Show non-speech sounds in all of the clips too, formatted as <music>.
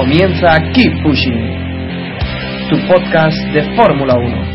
Comienza Keep Pushing, tu podcast de Fórmula 1.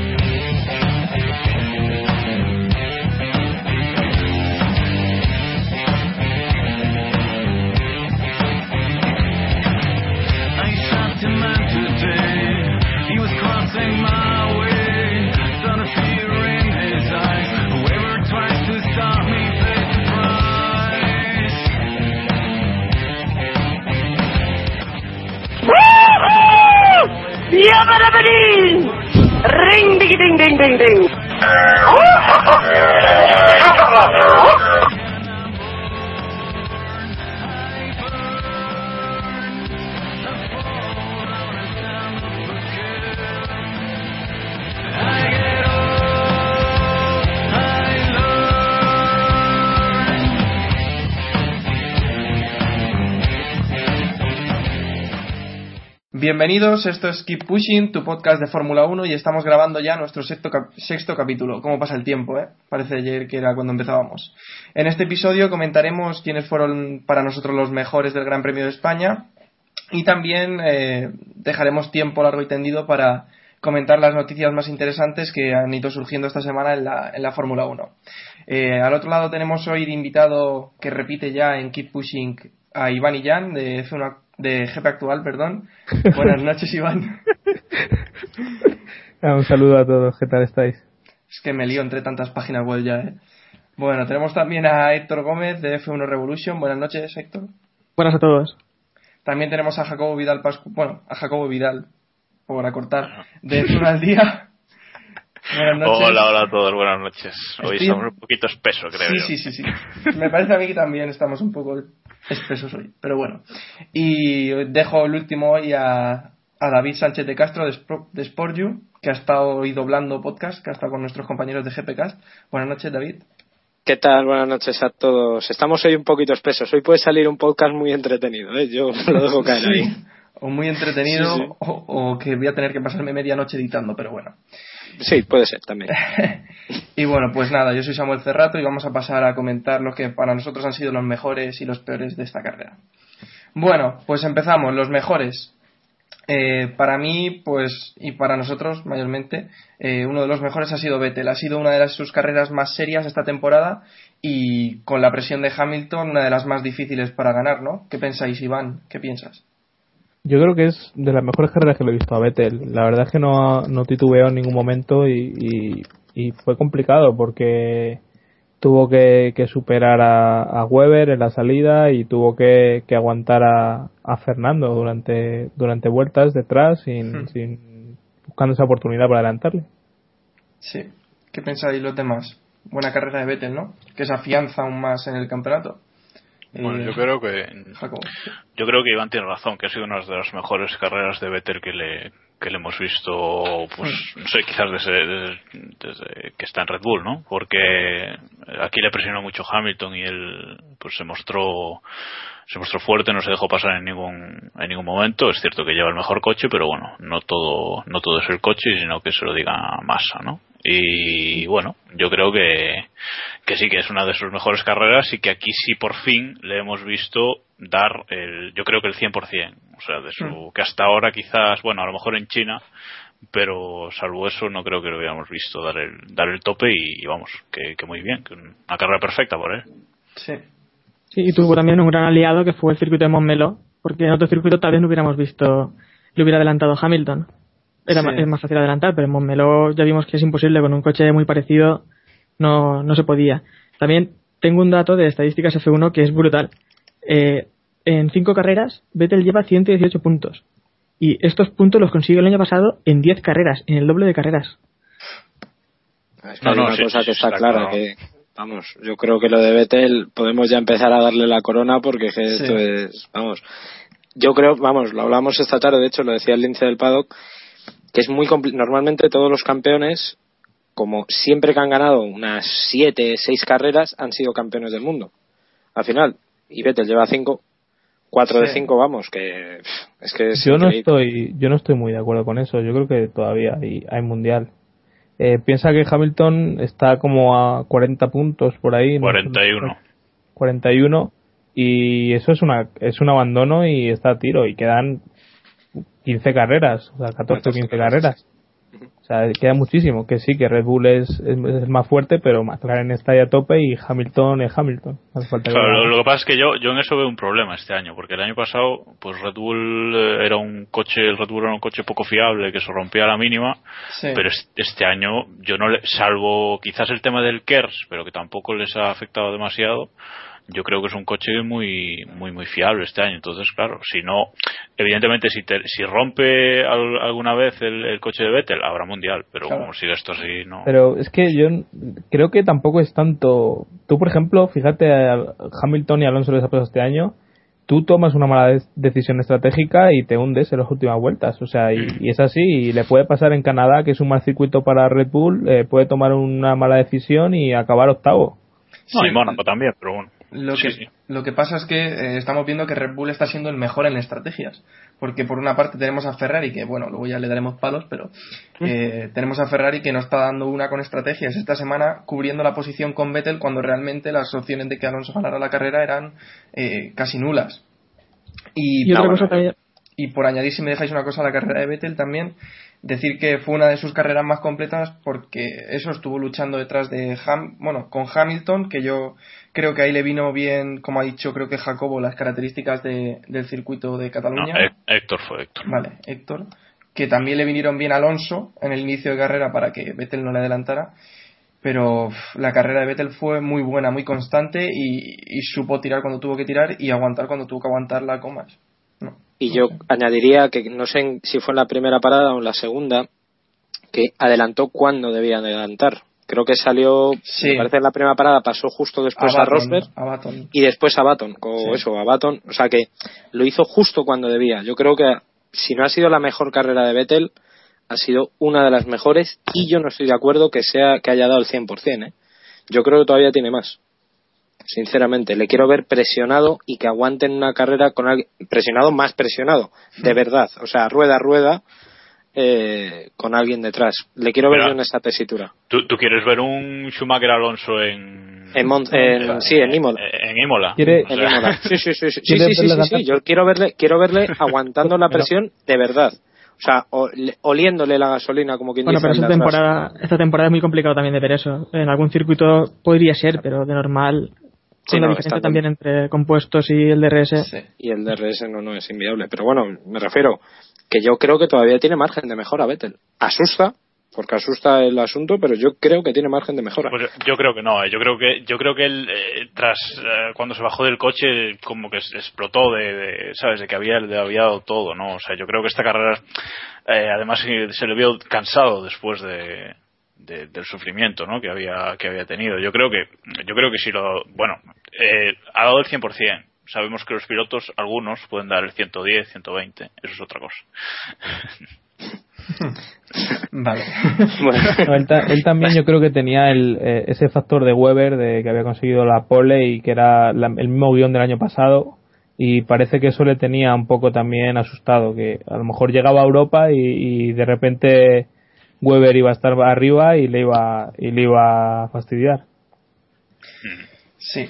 Bienvenidos, esto es Keep Pushing, tu podcast de Fórmula 1 y estamos grabando ya nuestro sexto, sexto capítulo. ¿Cómo pasa el tiempo, eh? Parece ayer que era cuando empezábamos. En este episodio comentaremos quiénes fueron para nosotros los mejores del Gran Premio de España y también eh, dejaremos tiempo largo y tendido para comentar las noticias más interesantes que han ido surgiendo esta semana en la, en la Fórmula 1. Eh, al otro lado tenemos hoy de invitado que repite ya en Keep Pushing a Iván Illán de, F1 de GP Actual, perdón. <laughs> Buenas noches, Iván. Ah, Un saludo a todos, ¿qué tal estáis? Es que me lío entre tantas páginas web ya, ¿eh? Bueno, tenemos también a Héctor Gómez de F1 Revolution. Buenas noches, Héctor. Buenas a todos. También tenemos a Jacobo Vidal Pascu bueno, a Jacobo Vidal, por acortar, de F1 al día. Buenas noches. Hola, hola a todos, buenas noches. Hoy Estoy- estamos un poquito espeso, creo Sí, yo. sí, sí, sí. Me parece a mí que también estamos un poco espesos hoy, pero bueno. Y dejo el último hoy a, a David Sánchez de Castro de, de SportU, que ha estado hoy doblando podcast, que ha estado con nuestros compañeros de GPcast. Buenas noches, David. ¿Qué tal? Buenas noches a todos. Estamos hoy un poquito espesos. Hoy puede salir un podcast muy entretenido, ¿eh? Yo lo dejo caer ahí. Sí. <laughs> O muy entretenido, Sí, sí. O, o que voy a tener que pasarme media noche editando, pero bueno. Sí, puede ser también. <laughs> y bueno, pues nada, yo soy Samuel Cerrato y vamos a pasar a comentar lo que para nosotros han sido los mejores y los peores de esta carrera. Bueno, pues empezamos, los mejores. Eh, para mí, pues, y para nosotros mayormente, eh, uno de los mejores ha sido Vettel. Ha sido una de las, sus carreras más serias esta temporada y con la presión de Hamilton, una de las más difíciles para ganar, ¿no? ¿Qué pensáis, Iván? ¿Qué piensas? Yo creo que es de las mejores carreras que lo he visto a Vettel. La verdad es que no, no titubeó en ningún momento y, y- y fue complicado porque tuvo que, que superar a, a Weber en la salida y tuvo que, que aguantar a, a Fernando durante, durante vueltas detrás sin, Hmm. sin buscando esa oportunidad para adelantarle. Sí. ¿Qué pensáis los demás? Buena carrera de Vettel, ¿no? Que se afianza aún más en el campeonato. Bueno, yo creo que yo creo que Iván tiene razón, que ha sido una de las mejores carreras de Vettel que le que le hemos visto, pues no sé, quizás desde, desde- desde que está en Red Bull, ¿no? Porque aquí le presionó mucho Hamilton y él pues se mostró se mostró fuerte, no se dejó pasar en ningún en ningún momento. Es cierto que lleva el mejor coche, pero bueno, no todo no todo es el coche, sino que se lo diga Massa, ¿no? Y bueno, yo creo que que sí que es una de sus mejores carreras y que aquí sí por fin le hemos visto dar el, yo creo que el 100%, o sea, de su, que hasta ahora quizás, bueno, a lo mejor en China, pero salvo eso no creo que lo hubiéramos visto dar el, dar el tope y, y vamos, que, que muy bien, que una carrera perfecta por él. Sí. Sí, y tuvo también un gran aliado que fue el circuito de Montmeló, porque en otro circuito tal vez no hubiéramos visto, le hubiera adelantado Hamilton. Era Sí. ma- es más fácil adelantar, pero en Montmeló ya vimos que es imposible, con un coche muy parecido no, no se podía. También tengo un dato de estadísticas F1 que es brutal. Eh, en cinco carreras, Vettel lleva 118 puntos. Y estos puntos los consiguió el año pasado en 10 carreras, en el doble de carreras. Es que No, hay no, una sí, cosa sí, que está está clara, claro. que, vamos, yo creo que lo de Vettel podemos ya empezar a darle la corona porque que esto es, vamos, yo creo, vamos, lo hablamos esta tarde, de hecho lo decía el lince del paddock, que es muy normalmente todos los campeones, como siempre que han ganado unas siete, seis carreras, han sido campeones del mundo. Al final, y Vettel lleva cinco, cuatro de Sí. cinco, vamos, que es que es Yo no increíble. estoy, yo no estoy muy de acuerdo con eso. Yo creo que todavía hay, hay mundial. Eh, piensa que Hamilton está como a 40 puntos por ahí. ¿no? 41. 41 y eso es una es un abandono y está a tiro y quedan 15 carreras, o sea, 14 o 15 carreras. O sea, queda muchísimo. Que sí, que Red Bull es, es, es más fuerte, pero McLaren está ahí a tope y Hamilton es Hamilton. Falta que- Claro, lo, lo que pasa es que yo, yo en eso veo un problema este año, porque el año pasado, pues Red Bull eh, era un coche, el Red Bull era un coche poco fiable que se rompía a la mínima, Sí. pero es- este año yo no le, salvo quizás el tema del KERS, pero que tampoco les ha afectado demasiado, yo creo que es un coche muy muy muy fiable este año. Entonces, claro, si no, evidentemente si te- si rompe al- alguna vez el, el coche de Vettel, habrá mundial, pero Claro. como sigue esto así, no. Pero es que yo creo que tampoco es tanto. Tú, por ejemplo, fíjate, a Hamilton y Alonso les ha pasado este año. Tú tomas una mala de- decisión estratégica y te hundes en las últimas vueltas. O sea, y, y es así. Y le puede pasar en Canadá, que es un mal circuito para Red Bull, eh, puede tomar una mala decisión y acabar octavo. no, Sí. y Mónaco también, pero bueno. Lo Sí, que, sí. lo que pasa es que eh, estamos viendo que Red Bull está siendo el mejor en estrategias. Porque por una parte tenemos a Ferrari, que bueno, luego ya le daremos palos, pero eh, tenemos a Ferrari que nos está dando una con estrategias esta semana cubriendo la posición con Vettel cuando realmente las opciones de que Alonso ganara la carrera eran eh, casi nulas. Y, Y otra cosa bueno, también, y por añadir, si me dejáis una cosa a la carrera de Vettel también, decir que fue una de sus carreras más completas porque eso estuvo luchando detrás de Ham, bueno, con Hamilton, que yo creo que ahí le vino bien, como ha dicho, creo que Jacobo, las características de- del circuito de No, Cataluña. Hé- Héctor fue Héctor. Vale, Héctor. Que también le vinieron bien a Alonso en el inicio de carrera para que Vettel no le adelantara. Pero la carrera de Vettel fue muy buena, muy constante y, y supo tirar cuando tuvo que tirar y aguantar cuando tuvo que aguantar la comas. Y yo añadiría que no sé si fue en la primera parada o en la segunda, que adelantó cuando debía adelantar. Creo que salió, Sí. me parece en la primera parada pasó justo después a, Rosberg y después a Baton, o Sí. eso, a Baton, o sea que lo hizo justo cuando debía. Yo creo que si no ha sido la mejor carrera de Vettel, ha sido una de las mejores y yo no estoy de acuerdo que sea que haya dado el 100%, ¿eh? Yo creo que todavía tiene más. Sinceramente, le quiero ver presionado y que aguante en una carrera con alguien presionado más presionado, de verdad, o sea, rueda a rueda eh, con alguien detrás. Le quiero ver Pero- en esa tesitura. ¿Tú, tú quieres ver un Schumacher Alonso en. En, Mon- en- sí, en Imola. En Imola. Quiere- O En Imola. <laughs> Sí, sí, sí, sí, sí. Yo quiero verle, quiero verle <laughs> aguantando la presión de verdad. O sea, o- le- oliéndole la gasolina, como quien bueno, dice. pero esta temporada, esta temporada es muy complicado también de ver eso. En algún circuito podría ser, pero de normal, Sí, la no, diferencia también entre compuestos y el DRS. Sí. Y el DRS no, no es inviable. Pero bueno, me refiero que yo creo que todavía tiene margen de mejora Vettel. Asusta, porque asusta el asunto, pero yo creo que tiene margen de mejora. Pues yo creo que no, eh. yo creo que yo creo que él eh, tras eh, cuando se bajó del coche como que explotó de, de, sabes de que había le había dado todo, ¿no? O sea, yo creo que esta carrera eh, además se se le vio cansado después de, de- del sufrimiento, ¿no? que había que había tenido. Yo creo que yo creo que si lo bueno, eh, ha dado el 100%. Sabemos que los pilotos algunos pueden dar el 110, 120, eso es otra cosa. <laughs> Vale. Bueno, No, él, ta- él también yo creo que tenía el, eh, ese factor de Weber de que había conseguido la pole y que era la- el mismo guion del año pasado y parece que eso le tenía un poco también asustado que a lo mejor llegaba a Europa y, y de repente Weber iba a estar arriba y le iba y le iba a fastidiar Sí,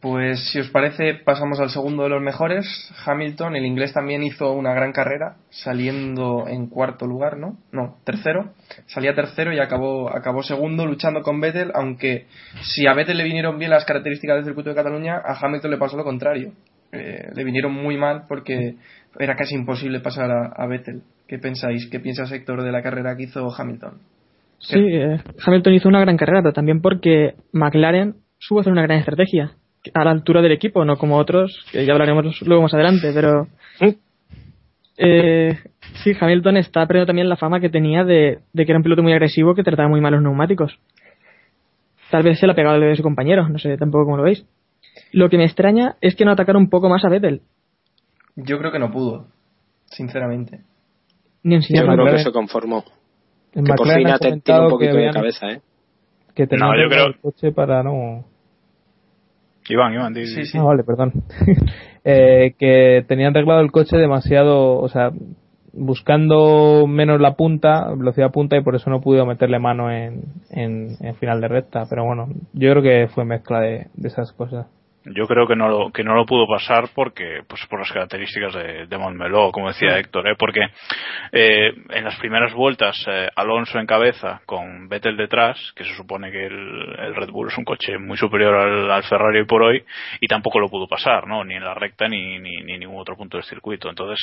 pues si os parece pasamos al segundo de los mejores, Hamilton, el inglés también hizo una gran carrera, saliendo en cuarto lugar, ¿no? No, tercero, salía tercero y acabó, acabó segundo luchando con Vettel, aunque si a Vettel le vinieron bien las características del circuito de Cataluña, a Hamilton le pasó lo contrario. Eh, le vinieron muy mal porque era casi imposible pasar a, a Vettel. ¿Qué pensáis? ¿Qué piensas, Héctor, de la carrera que hizo Hamilton? Sí, eh, Hamilton hizo una gran carrera, pero también porque McLaren supo hacer una gran estrategia a la altura del equipo, no como otros, que ya hablaremos luego más adelante, pero eh, sí, Hamilton está perdiendo también la fama que tenía de, de que era un piloto muy agresivo que trataba muy mal los neumáticos. Tal vez se la ha pegado el de su compañero, no sé tampoco cómo lo veis. Lo que me extraña es que no atacara un poco más a Vettel, Yo creo que no pudo, sinceramente. ni yo enseñar creo que se conformó. En Que por fin ha ha te- tiene comentado un poquito de habían- cabeza, ¿eh? que tenían No, yo creo- el coche para no Iván, Iván, di- Sí, sí. Ah, vale, perdón. <laughs> Eh, que tenían arreglado el coche demasiado, o sea, buscando menos la punta, velocidad punta, y por eso no pudo meterle mano en, en, en final de recta. Pero bueno, yo creo que fue mezcla de, de esas cosas. Yo creo que no lo, que no lo pudo pasar porque, pues por las características de, de Montmeló, como decía Héctor, ¿eh? porque eh, en las primeras vueltas eh, Alonso en cabeza con Vettel detrás, que se supone que el, el Red Bull es un coche muy superior al, al Ferrari hoy por hoy, y tampoco lo pudo pasar, ¿no? Ni en la recta ni, ni, ni en ningún otro punto del circuito. Entonces,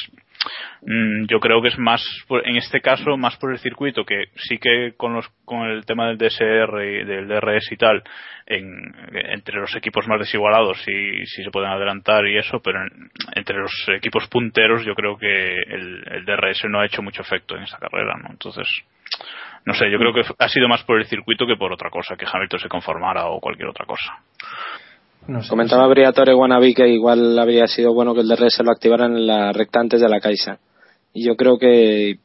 mm, yo creo que es más, por- en este caso, más por el circuito, que sí que con los, con el tema del DSR y del DRS y tal, en- entre los equipos más desigualados sí se pueden adelantar y eso, pero en- entre los equipos punteros yo creo que el, el DRS no ha hecho mucho efecto en esta carrera, ¿no? Entonces, no sé, yo creo que ha sido más por el circuito que por otra cosa, que Hamilton se conformara o cualquier otra cosa. No sé, Comentaba Briatore Wannabe que igual habría sido bueno que el DRS lo activaran en la recta antes de la Caixa. Y yo creo que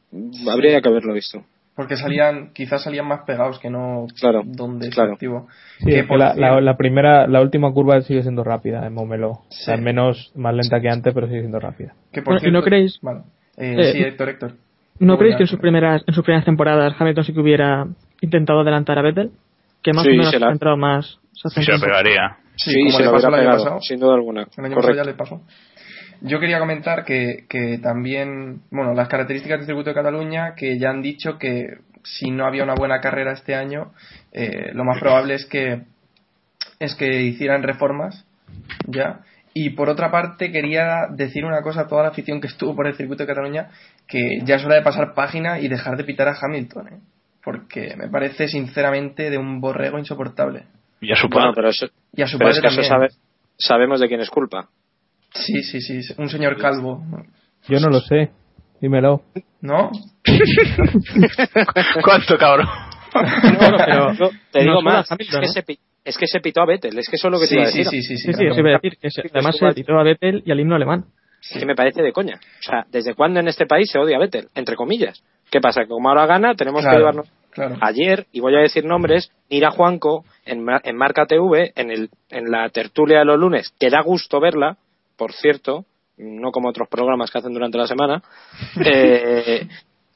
habría que haberlo visto. Porque salían, quizás salían más pegados que no Claro, donde claro. Sí, Que es que la, la, la primera, la última curva sigue siendo rápida en Montmeló. O sea, Sí. menos, más lenta que antes, pero sigue siendo rápida. que por Bueno, ¿y no creéis-. Eh, Eh, sí, Héctor, Héctor. ¿No creéis que en sus primeras en sus primeras temporadas Hamilton sí que hubiera intentado adelantar a Vettel? Que más Sí, o menos se la- ha entrado más... se Se pegaría. Sí, Sí, como se le lo pasó hubiera el año pegado, pasado. sin duda alguna. El año pasado ya le pasó. Yo quería comentar que, que también, bueno, las características del circuito de Cataluña, que ya han dicho que si no había una buena carrera este año, eh, lo más probable es que es que hicieran reformas, ya. Y por otra parte, quería decir una cosa a toda la afición que estuvo por el circuito de Cataluña, que ya es hora de pasar página y dejar de pitar a Hamilton, ¿eh? porque me parece sinceramente de un borrego insoportable. Y a su Bueno, padre. pero, eso, Y a su pero padre es que eso sabe- sabemos de quién es culpa. Sí, sí, sí, un señor calvo, Yo no lo sé. Dímelo. ¿no? <laughs> ¿Cuánto, cabrón? Bueno, pero No, te no digo más, es, que se, pi- es que se pitó a Vettel, es que eso es lo que te Sí, iba a sí, decir. sí, sí, Sí, sí, claro. eso iba a decir. Que se- Sí, además se quitó a Vettel y al himno alemán. Es que me parece de coña. O sea, ¿desde cuándo en este país se odia a Vettel? Entre comillas. ¿Qué pasa? Que como ahora gana, tenemos Claro, que llevarnos. claro. Ayer, y voy a decir nombres, Mira Juanco en, Mar- en Marca TV, en, el, en la tertulia de los lunes, que da gusto verla, por cierto, no como otros programas que hacen durante la semana, <laughs> eh,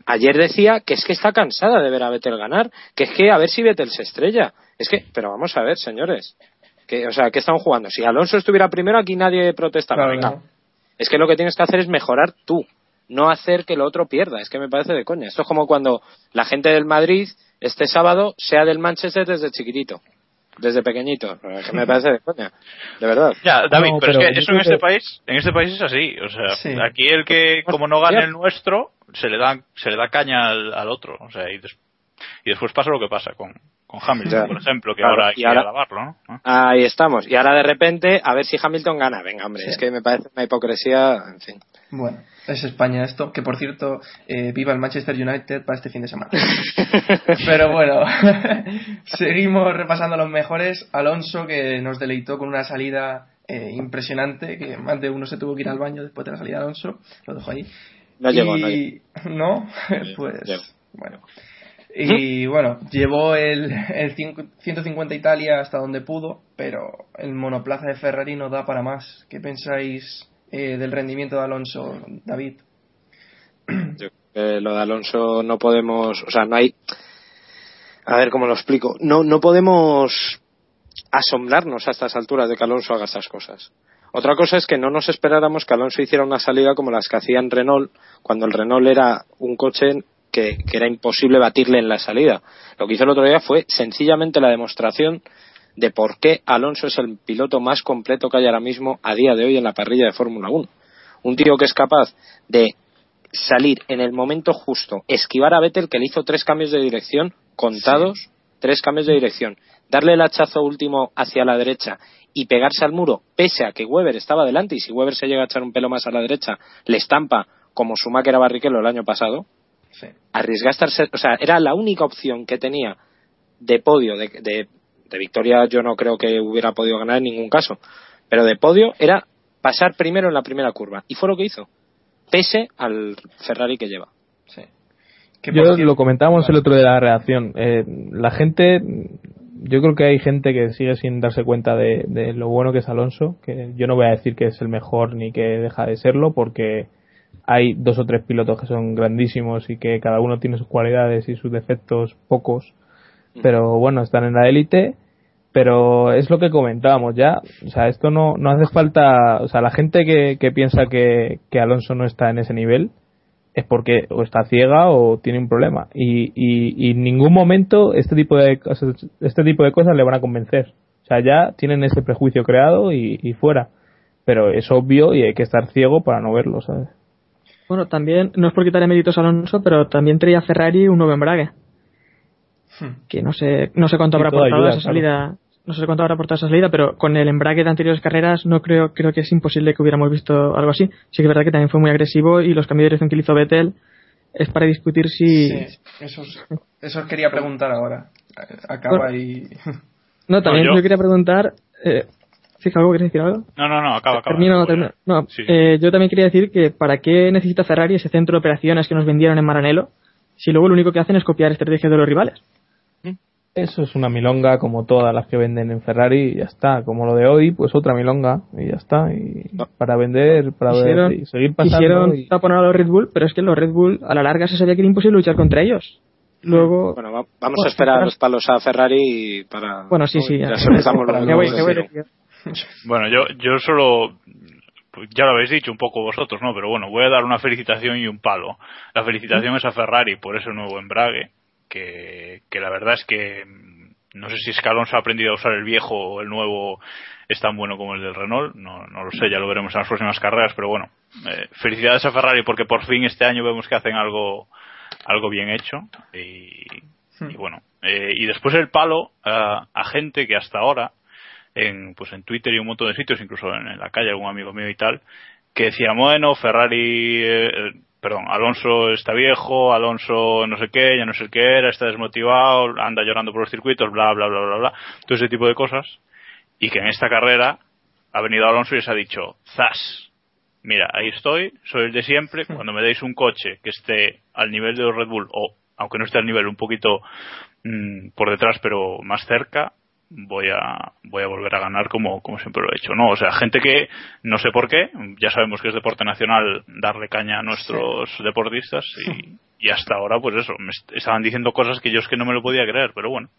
ayer decía que es que está cansada de ver a Vettel ganar, que es que a ver si Vettel se estrella. Es que, pero vamos a ver, señores. Que, o sea, ¿qué están jugando? Si Alonso estuviera primero, aquí nadie protestaba. Claro, Venga, ¿no? es que lo que tienes que hacer es mejorar tú, no hacer que el otro pierda. Es que me parece de coña. Esto es como cuando la gente del Madrid este sábado sea del Manchester desde chiquitito, desde pequeñito. Que me parece de coña, de verdad. Ya, David, No, pero, pero es que eso en este que- país, en este país es así, o sea, Sí. aquí el que como no gane el nuestro se le da se le da caña al, al otro, o sea, y, des- y después pasa lo que pasa con, con Hamilton, Ya. por ejemplo, que Claro, ahora hay y que ahora- alabarlo, ¿no? ¿no? Ahí estamos. Y ahora de repente, a ver si Hamilton gana. Venga, hombre, Sí. es que me parece una hipocresía, en fin. Bueno, es España esto, que por cierto, eh, viva el Manchester United para este fin de semana. <laughs> Pero bueno, <laughs> seguimos repasando los mejores. Alonso, que nos deleitó con una salida eh, impresionante, que más de uno se tuvo que ir al baño después de la salida de Alonso, lo dejo ahí. No llegó, no y... ¿No? <laughs> pues llegó. bueno. Y bueno, llevó el, el cin- 150 Italia hasta donde pudo, pero el monoplaza de Ferrari no da para más. ¿Qué pensáis eh, del rendimiento de Alonso, David? Yo creo que lo de Alonso no podemos, o sea, no hay, a ver cómo lo explico, no, no podemos asombrarnos a estas alturas de que Alonso haga estas cosas. Otra cosa es que no nos esperáramos que Alonso hiciera una salida como las que hacía en Renault, cuando el Renault era un coche que, que era imposible batirle en la salida. Lo que hizo el otro día fue sencillamente la demostración de por qué Alonso es el piloto más completo que hay ahora mismo a día de hoy en la parrilla de Fórmula 1. Un tío que es capaz de salir en el momento justo, esquivar a Vettel que le hizo tres cambios de dirección contados, tres cambios de dirección, darle el hachazo último hacia la derecha y pegarse al muro, pese a que Weber estaba delante y si Weber se llega a echar un pelo más a la derecha, le estampa como Schumacher a Barrichello el año pasado, Sí. ser- o sea, era la única opción que tenía de podio, de, de, de victoria yo no creo que hubiera podido ganar en ningún caso, pero de podio era pasar primero en la primera curva y fue lo que hizo, pese al Ferrari que lleva. sí. Que Yo lo comentábamos el otro de la redacción. Eh, la gente, yo creo que hay gente que sigue sin darse cuenta de, de lo bueno que es Alonso, que yo no voy a decir que es el mejor ni que deja de serlo, porque hay dos o tres pilotos que son grandísimos y que cada uno tiene sus cualidades y sus defectos pocos, pero bueno, están en la élite pero es lo que comentábamos ya. O sea, esto no, no hace falta. O sea, la gente que, que piensa que, que Alonso no está en ese nivel es porque o está ciega o tiene un problema. Y, y, y en ningún momento este tipo de cosas, este tipo de cosas le van a convencer. O sea, ya tienen ese prejuicio creado y, y fuera. Pero es obvio y hay que estar ciego para no verlo, ¿sabes? Bueno, también, no es por quitarle méritos a Alonso, pero también traía Ferrari un nuevo embrague. Que no sé, no sé cuánto Sí, habrá aportado ayuda, esa salida. No sé cuánto habrá aportado esa salida, pero con el embrague de anteriores carreras no creo, creo que es imposible que hubiéramos visto algo así. Sí que es verdad que también fue muy agresivo y los cambios de dirección que le hizo Vettel es para discutir si... Sí, eso, os- eso os quería preguntar ahora. Acaba y. No, también No, yo- yo quería preguntar... Eh, ¿Sí, algo quieres decir algo? No, no, no, acaba, acaba. Termino, Voy a- termino. No, Sí. eh, yo también quería decir que para qué necesita Ferrari ese centro de operaciones que nos vendieron en Maranello si luego lo único que hacen es copiar estrategias de los rivales. Eso es una milonga como todas las que venden en Ferrari y ya está. Como lo de hoy, pues otra milonga y ya está. Y para vender, para Hicieron, ver, y seguir pasando. hicieron y- taponar a los Red Bull, pero es que los Red Bull a la larga se sabía que era imposible luchar contra ellos. Luego, Bueno, va- vamos Bueno, a esperar los palos a Ferrari y para. bueno, sí, sí, ya. Ya soltamos Para los ¿Qué voy- qué voy <laughs> Bueno, yo, yo solo, pues ya lo habéis dicho un poco vosotros, ¿no? Pero bueno, voy a dar una felicitación y un palo. La felicitación es a Ferrari por ese nuevo embrague, que, que la verdad es que mm, no sé si que Alonso ha aprendido a usar el viejo o el nuevo es tan bueno como el del Renault, no, no lo sé, ya lo veremos en las próximas carreras, pero bueno, eh, felicidades a Ferrari porque por fin este año vemos que hacen algo, algo bien hecho y, y bueno, eh, y después el palo a gente que hasta ahora en pues en Twitter y un montón de sitios, incluso en, en la calle algún amigo mío y tal, que decía, bueno, Ferrari, eh, eh, perdón, Alonso está viejo, Alonso no sé qué, ya no sé qué era, está desmotivado, anda llorando por los circuitos, bla, bla, bla, bla, bla, todo ese tipo de cosas, y que en esta carrera ha venido Alonso y les ha dicho, zas, mira, ahí estoy, soy el de siempre, cuando me deis un coche que esté al nivel de los Red Bull, o aunque no esté al nivel, un poquito mm, por detrás, pero más cerca, voy a voy a volver a ganar como, como siempre lo he hecho. No, o sea, gente que no sé por qué, ya sabemos que es deporte nacional darle caña a nuestros deportistas y, y hasta ahora pues eso, me est- estaban diciendo cosas que yo es que no me lo podía creer, pero bueno.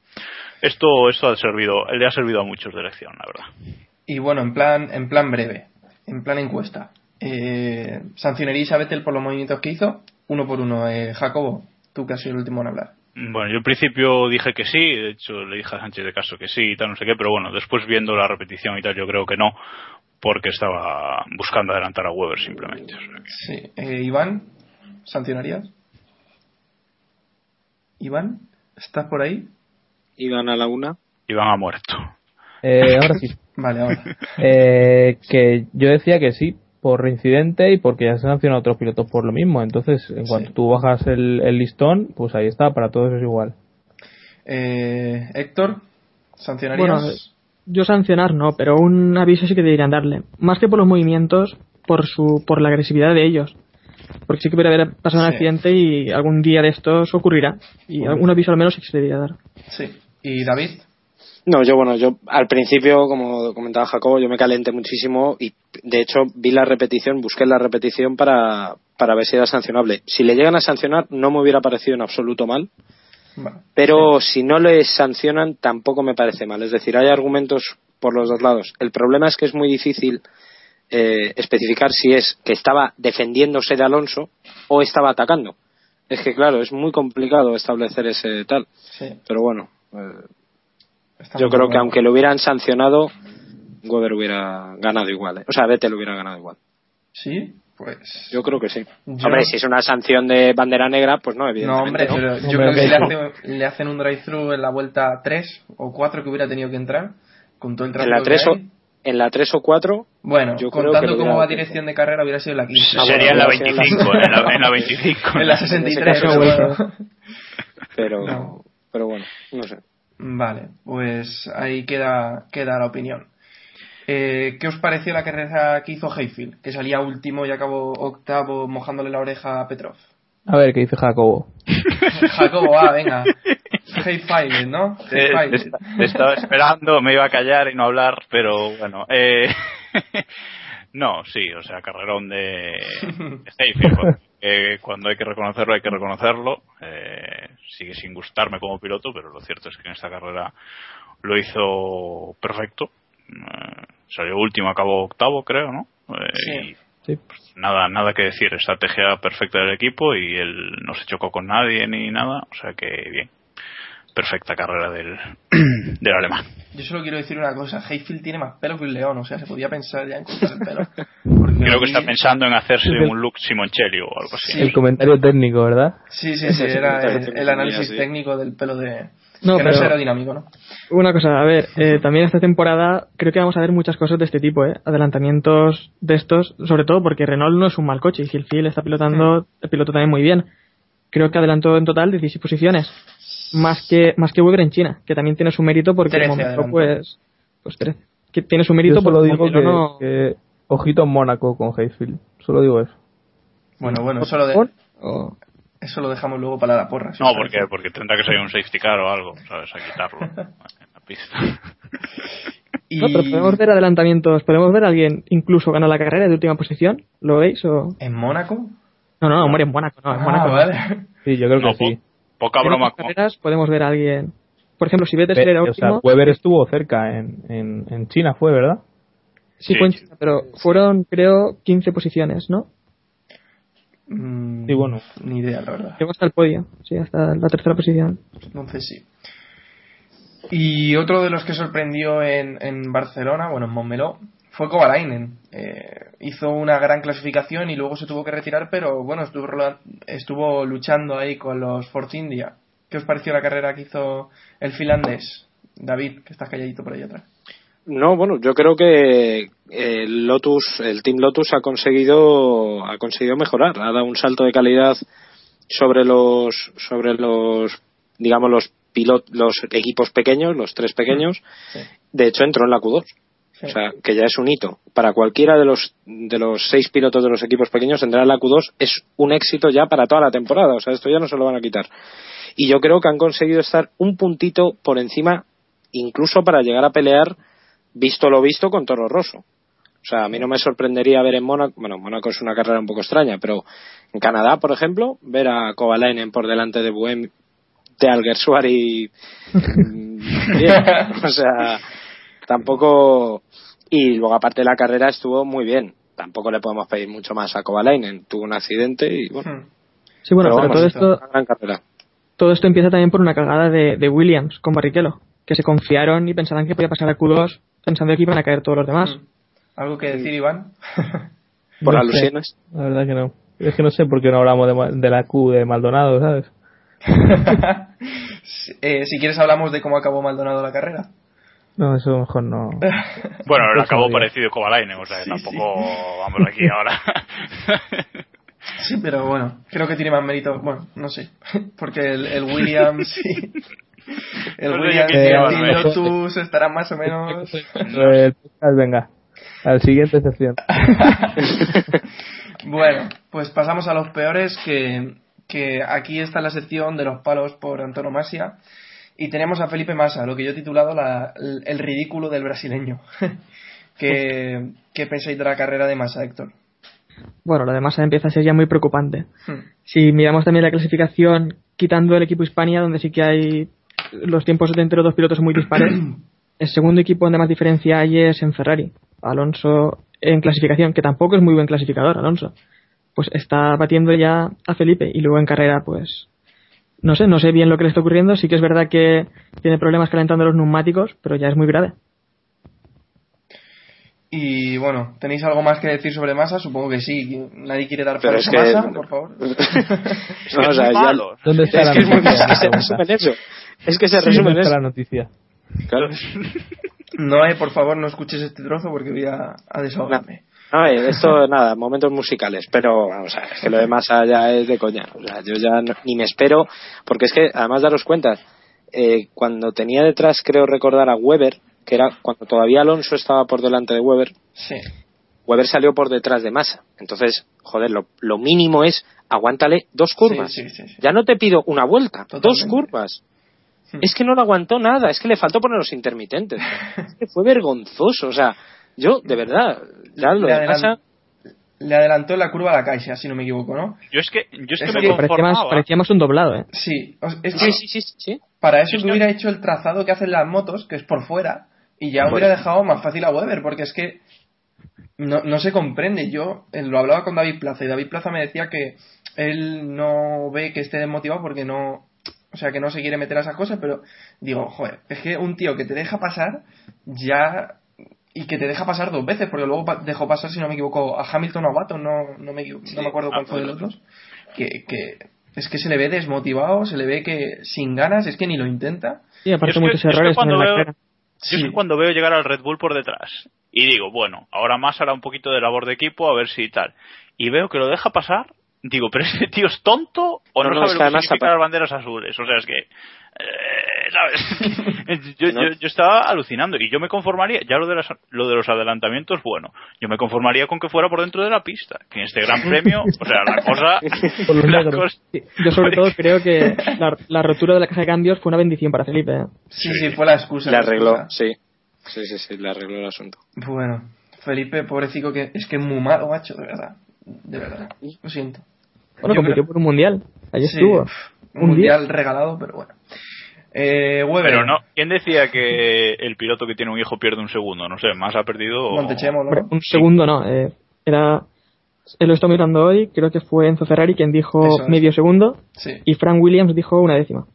Esto esto ha servido, le ha servido a muchos de lección, la verdad. Y bueno, en plan, en plan breve, en plan encuesta. Eh, ¿Sancionaríais a Vettel por los movimientos que hizo? Uno por uno. Eh, Jacobo, tú que has sido el último en hablar. Bueno, yo al principio dije que sí, de hecho le dije a Sánchez de Caso que sí y tal, no sé qué, pero bueno, después viendo la repetición y tal, yo creo que no, porque estaba buscando adelantar a Weber simplemente. o sea que- Sí. Eh, Iván, ¿sancionarías? Iván, ¿estás por ahí? Iban a la una. Iván ha muerto. Eh, ahora sí. <laughs> Vale, ahora. Eh, que yo decía que sí, por reincidente y porque ya se han sancionado otros pilotos por lo mismo. Entonces, en cuanto Sí. tú bajas el, el listón, pues ahí está, para todos es igual. Eh, Héctor, ¿sancionarías? Bueno, yo sancionar no, pero un aviso sí que deberían darle. Más que por los movimientos, por su por la agresividad de ellos. Porque sí que puede haber pasado un accidente y algún día de estos ocurrirá. Y un aviso al menos sí que se debería dar. sí. ¿Y David? No, yo bueno, yo al principio, como comentaba Jacobo, yo me calenté muchísimo y de hecho vi la repetición, busqué la repetición para, para ver si era sancionable. Si le llegan a sancionar no me hubiera parecido en absoluto mal, pero si no le sancionan tampoco me parece mal. Es decir, hay argumentos por los dos lados. El problema es que es muy difícil eh, especificar si es que estaba defendiéndose de Alonso o estaba atacando. Es que claro, es muy complicado establecer ese tal. Sí. Pero bueno, eh, está yo creo que bueno. aunque lo hubieran sancionado, Weber hubiera ganado igual. ¿eh? O sea, Vettel hubiera ganado igual. Sí, pues. Yo creo que sí. Yo- Hombre, si es una sanción de bandera negra, pues no, No, evidentemente. hombre, ¿no? pero yo Hombre, creo que si le, hace- le hacen un drive-thru en la vuelta 3 o 4 que hubiera tenido que entrar, con todo el en la 3 que o, en la 3 o 4, Bueno, yo creo que contando cómo va dirección de carrera, hubiera sido la 15. Ah, Sería en la bueno, 25, en la, en la 25. <laughs> en la 63, En caso, bueno. pero, No. pero bueno, no sé. Vale, pues ahí queda, queda la opinión. Eh, ¿Qué os pareció la carrera que hizo Hayfield? Que salía último y acabó octavo mojándole la oreja a Petrov. A ver, ¿qué dice Jacobo? <laughs> Jacobo, ah, venga. Hayfield, ¿no? Eh, Hayfield. te estaba esperando, me iba a callar y no hablar, pero bueno. Eh, <laughs> no, sí, o sea, carrerón de, de Hayfield, pues, <laughs> eh, cuando hay que reconocerlo, hay que reconocerlo. Eh, sigue sin gustarme como piloto, pero lo cierto es que en esta carrera lo hizo perfecto. Eh, salió último, acabó octavo, creo, ¿no? Eh, Sí. y Sí. nada, nada que decir, estrategia perfecta del equipo y él no se chocó con nadie ni nada, o sea que bien. Perfecta carrera del, <clears throat> del alemán. Yo solo quiero decir una cosa, Hayfield tiene más pelo que un león, o sea, se podía pensar ya en cortar el pelo. <laughs> Creo que está pensando en hacerse un look Simoncelli o algo así. Sí. El comentario técnico, ¿verdad? Sí, sí, sí, <laughs> era el, el análisis sí. técnico del pelo de... No, que no es pero- aerodinámico, ¿no? Una cosa, a ver, eh, también esta temporada creo que vamos a ver muchas cosas de este tipo, ¿eh? Adelantamientos de estos, sobre todo porque Renault no es un mal coche y Gilfield está pilotando, el piloto también muy bien. Creo que adelantó en total 16 posiciones. Más que, más que Weber en China, que también tiene su mérito porque 13 el momento, pues, pues 13. Que tiene su Yo mérito solo porque digo que, no- que ojito en Mónaco con Hayfield. Solo digo eso. Bueno, bueno, eso lo, de- o- eso lo dejamos luego para la porra. si No, porque, parece. porque tendrá que salir un safety car o algo, ¿sabes? A quitarlo en la pista. Y... <laughs> No, pero podemos ver adelantamientos, podemos ver a alguien incluso ganar la carrera de última posición, ¿lo veis? O... ¿En Mónaco? No, no, hombre, en Mónaco, no, en ah, Mónaco. vale. Sí, yo creo No, que sí. Po- poca broma. carreras podemos ver a alguien. Por ejemplo, si Vettel era Ve- o sea, último, Weber estuvo cerca en, en, en China, fue, ¿verdad? sí Sí. fue en China, pero fueron, creo, 15 posiciones, ¿no? Mm, Sí, bueno. Ni idea, la verdad. Llegó hasta el podio, sí, hasta la tercera posición. Entonces sí. Y otro de los que sorprendió en, en Barcelona, bueno, en Montmeló, fue Kovalainen. Eh, hizo una gran clasificación y luego se tuvo que retirar, pero bueno, estuvo, estuvo luchando ahí con los Force India. ¿Qué os pareció la carrera que hizo el finlandés? David, que estás calladito por ahí atrás. No, bueno, yo creo que el Lotus, el Team Lotus ha conseguido ha conseguido mejorar, ha dado un salto de calidad sobre los sobre los digamos los pilot, los equipos pequeños, los tres pequeños. Sí. De hecho entró en la Q2. O sea, que ya es un hito. Para cualquiera de los de los seis pilotos de los equipos pequeños en la Q2 es un éxito ya para toda la temporada. O sea, esto ya no se lo van a quitar. Y yo creo que han conseguido estar un puntito por encima, incluso para llegar a pelear, visto lo visto, con Toro Rosso. O sea, a mí no me sorprendería ver en Mónaco, bueno, Mónaco es una carrera un poco extraña, pero en Canadá, por ejemplo, ver a Kovalainen por delante de Buem, de Alguersuari. <laughs> O sea, tampoco... Y luego, aparte, la carrera estuvo muy bien. Tampoco le podemos pedir mucho más a Kovalainen. Tuvo un accidente y, bueno... Hmm. Sí, bueno, pero pero, vamos, todo esto una gran carrera. todo esto empieza también por una cagada de, de Williams con Barrichello, que se confiaron y pensaban que podía pasar a Q2 pensando que iban a caer todos los demás. Hmm. ¿Algo que decir, Iván? <laughs> Por No sé. alusiones. La verdad que no. Es que no sé por qué no hablamos de, de la Q de Maldonado, ¿sabes? <laughs> Eh, si quieres hablamos de cómo acabó Maldonado la carrera. No, eso mejor no. <laughs> Bueno, Eso acabó parecido Kovalainen, o sea, que Sí, tampoco vamos aquí <laughs> ahora. Sí, pero bueno, creo que tiene más mérito. Bueno, no sé. <laughs> Porque el, el Williams, sí. El No Williams y el. Lotus estarán más o menos. El podcast, venga. Al siguiente sección. Bueno, pues pasamos a los peores. Que, que aquí está la sección de los palos por antonomasia. Y tenemos a Felipe Massa, lo que yo he titulado la- el, el ridículo del brasileño. ¿Qué, ¿Qué pensáis de la carrera de Massa, Héctor? Bueno, lo demás empieza a ser ya muy preocupante. Hmm. Si miramos también la clasificación, quitando el equipo Hispania, donde sí que hay los tiempos de entre los dos pilotos son muy dispares, <coughs> el segundo equipo donde más diferencia hay es en Ferrari. Alonso en clasificación, que tampoco es muy buen clasificador, Alonso. Pues está batiendo ya a Felipe y luego en carrera, pues no sé, no sé bien lo que le está ocurriendo. Sí que es verdad que tiene problemas calentando los neumáticos, pero ya es muy grave. Y bueno, ¿tenéis algo más que decir sobre Massa? Supongo que sí. ¿Nadie quiere dar Pero palos es a que- Massa, por favor? <laughs> No, Es o sea, ya-. ¿Dónde está es la que es muy noticia? es que se resume en eso. Es que se Sí, resume en ¿Dónde está eso. la noticia? Claro. Noé, por favor, no escuches este trozo porque voy a, a desahogarme. No, esto <laughs> nada, momentos musicales, pero vamos a ver, es que lo de Massa ya es de coña. O sea, yo ya no- ni me espero, porque es que además daros cuenta, eh, cuando tenía detrás, creo recordar a Weber, que era cuando todavía Alonso estaba por delante de Weber, Sí. Weber salió por detrás de Massa. Entonces, joder, lo, lo mínimo es aguántale dos curvas. Sí, sí. Ya no te pido una vuelta, dos curvas. Hmm. Es que no lo aguantó nada, es que le faltó poner los intermitentes. <laughs> Es que fue vergonzoso, o sea, yo, de verdad, ya lo Le de le adelantó en la curva a la Caixa, si no me equivoco, ¿no? Yo es que, yo es que me Parecía más, conformaba. parecía más un doblado, ¿eh? Sí, o- es que Sí, sí, sí, para eso Es que que- hubiera hecho el trazado que hacen las motos, que es por fuera, y ya hubiera dejado más fácil a Weber, porque es que no, no se comprende. Yo eh, lo hablaba con David Plaza y David Plaza me decía que él no ve que esté desmotivado porque no, o sea, que no se quiere meter a esas cosas, pero digo, joder, es que un tío que te deja pasar ya y que te deja pasar dos veces, porque luego pa- dejó pasar, si no me equivoco, a Hamilton o a Baton, no, no, me, no me acuerdo cuál fue de los dos, que, que es que se le ve desmotivado, se le ve que sin ganas, es que ni lo intenta. Y aparte Yo es que- muchos es que errores en la es que cuando veo llegar al Red Bull por detrás y digo, bueno, ahora más hará un poquito de labor de equipo a ver si tal. Y veo que lo deja pasar, digo, pero este tío es tonto o no, No, sabe lo que significan las banderas azules. O sea, es que, eh, ¿sabes? <laughs> yo, No. yo, yo estaba alucinando y yo me conformaría, ya lo de, las, lo de los adelantamientos, bueno, yo me conformaría con que fuera por dentro de la pista. Que en este gran premio, o sea, la <laughs> cosa... Por los la negros. cosa- Sí, Yo sobre todo <laughs> creo que la, la rotura de la caja de cambios fue una bendición para Felipe. ¿eh? Sí, sí, fue la excusa. Le la arregló, excusa. sí. Sí, sí, sí, le arregló el asunto. Bueno, Felipe, pobrecito, que es que es muy malo, macho, de verdad. De verdad. Lo siento. Bueno, Yo compitió creo- por un mundial. Allí Sí, estuvo. Un mundial regalado, pero bueno. Eh, Weber. Pero no, ¿quién decía que el piloto que tiene un hijo pierde un segundo? No sé, más ha perdido... o- Montechemo, ¿no? un segundo no. eh, era. Él lo está mirando hoy. Creo que fue Enzo Ferrari quien dijo es. medio segundo. Sí, Y Frank Williams dijo una décima.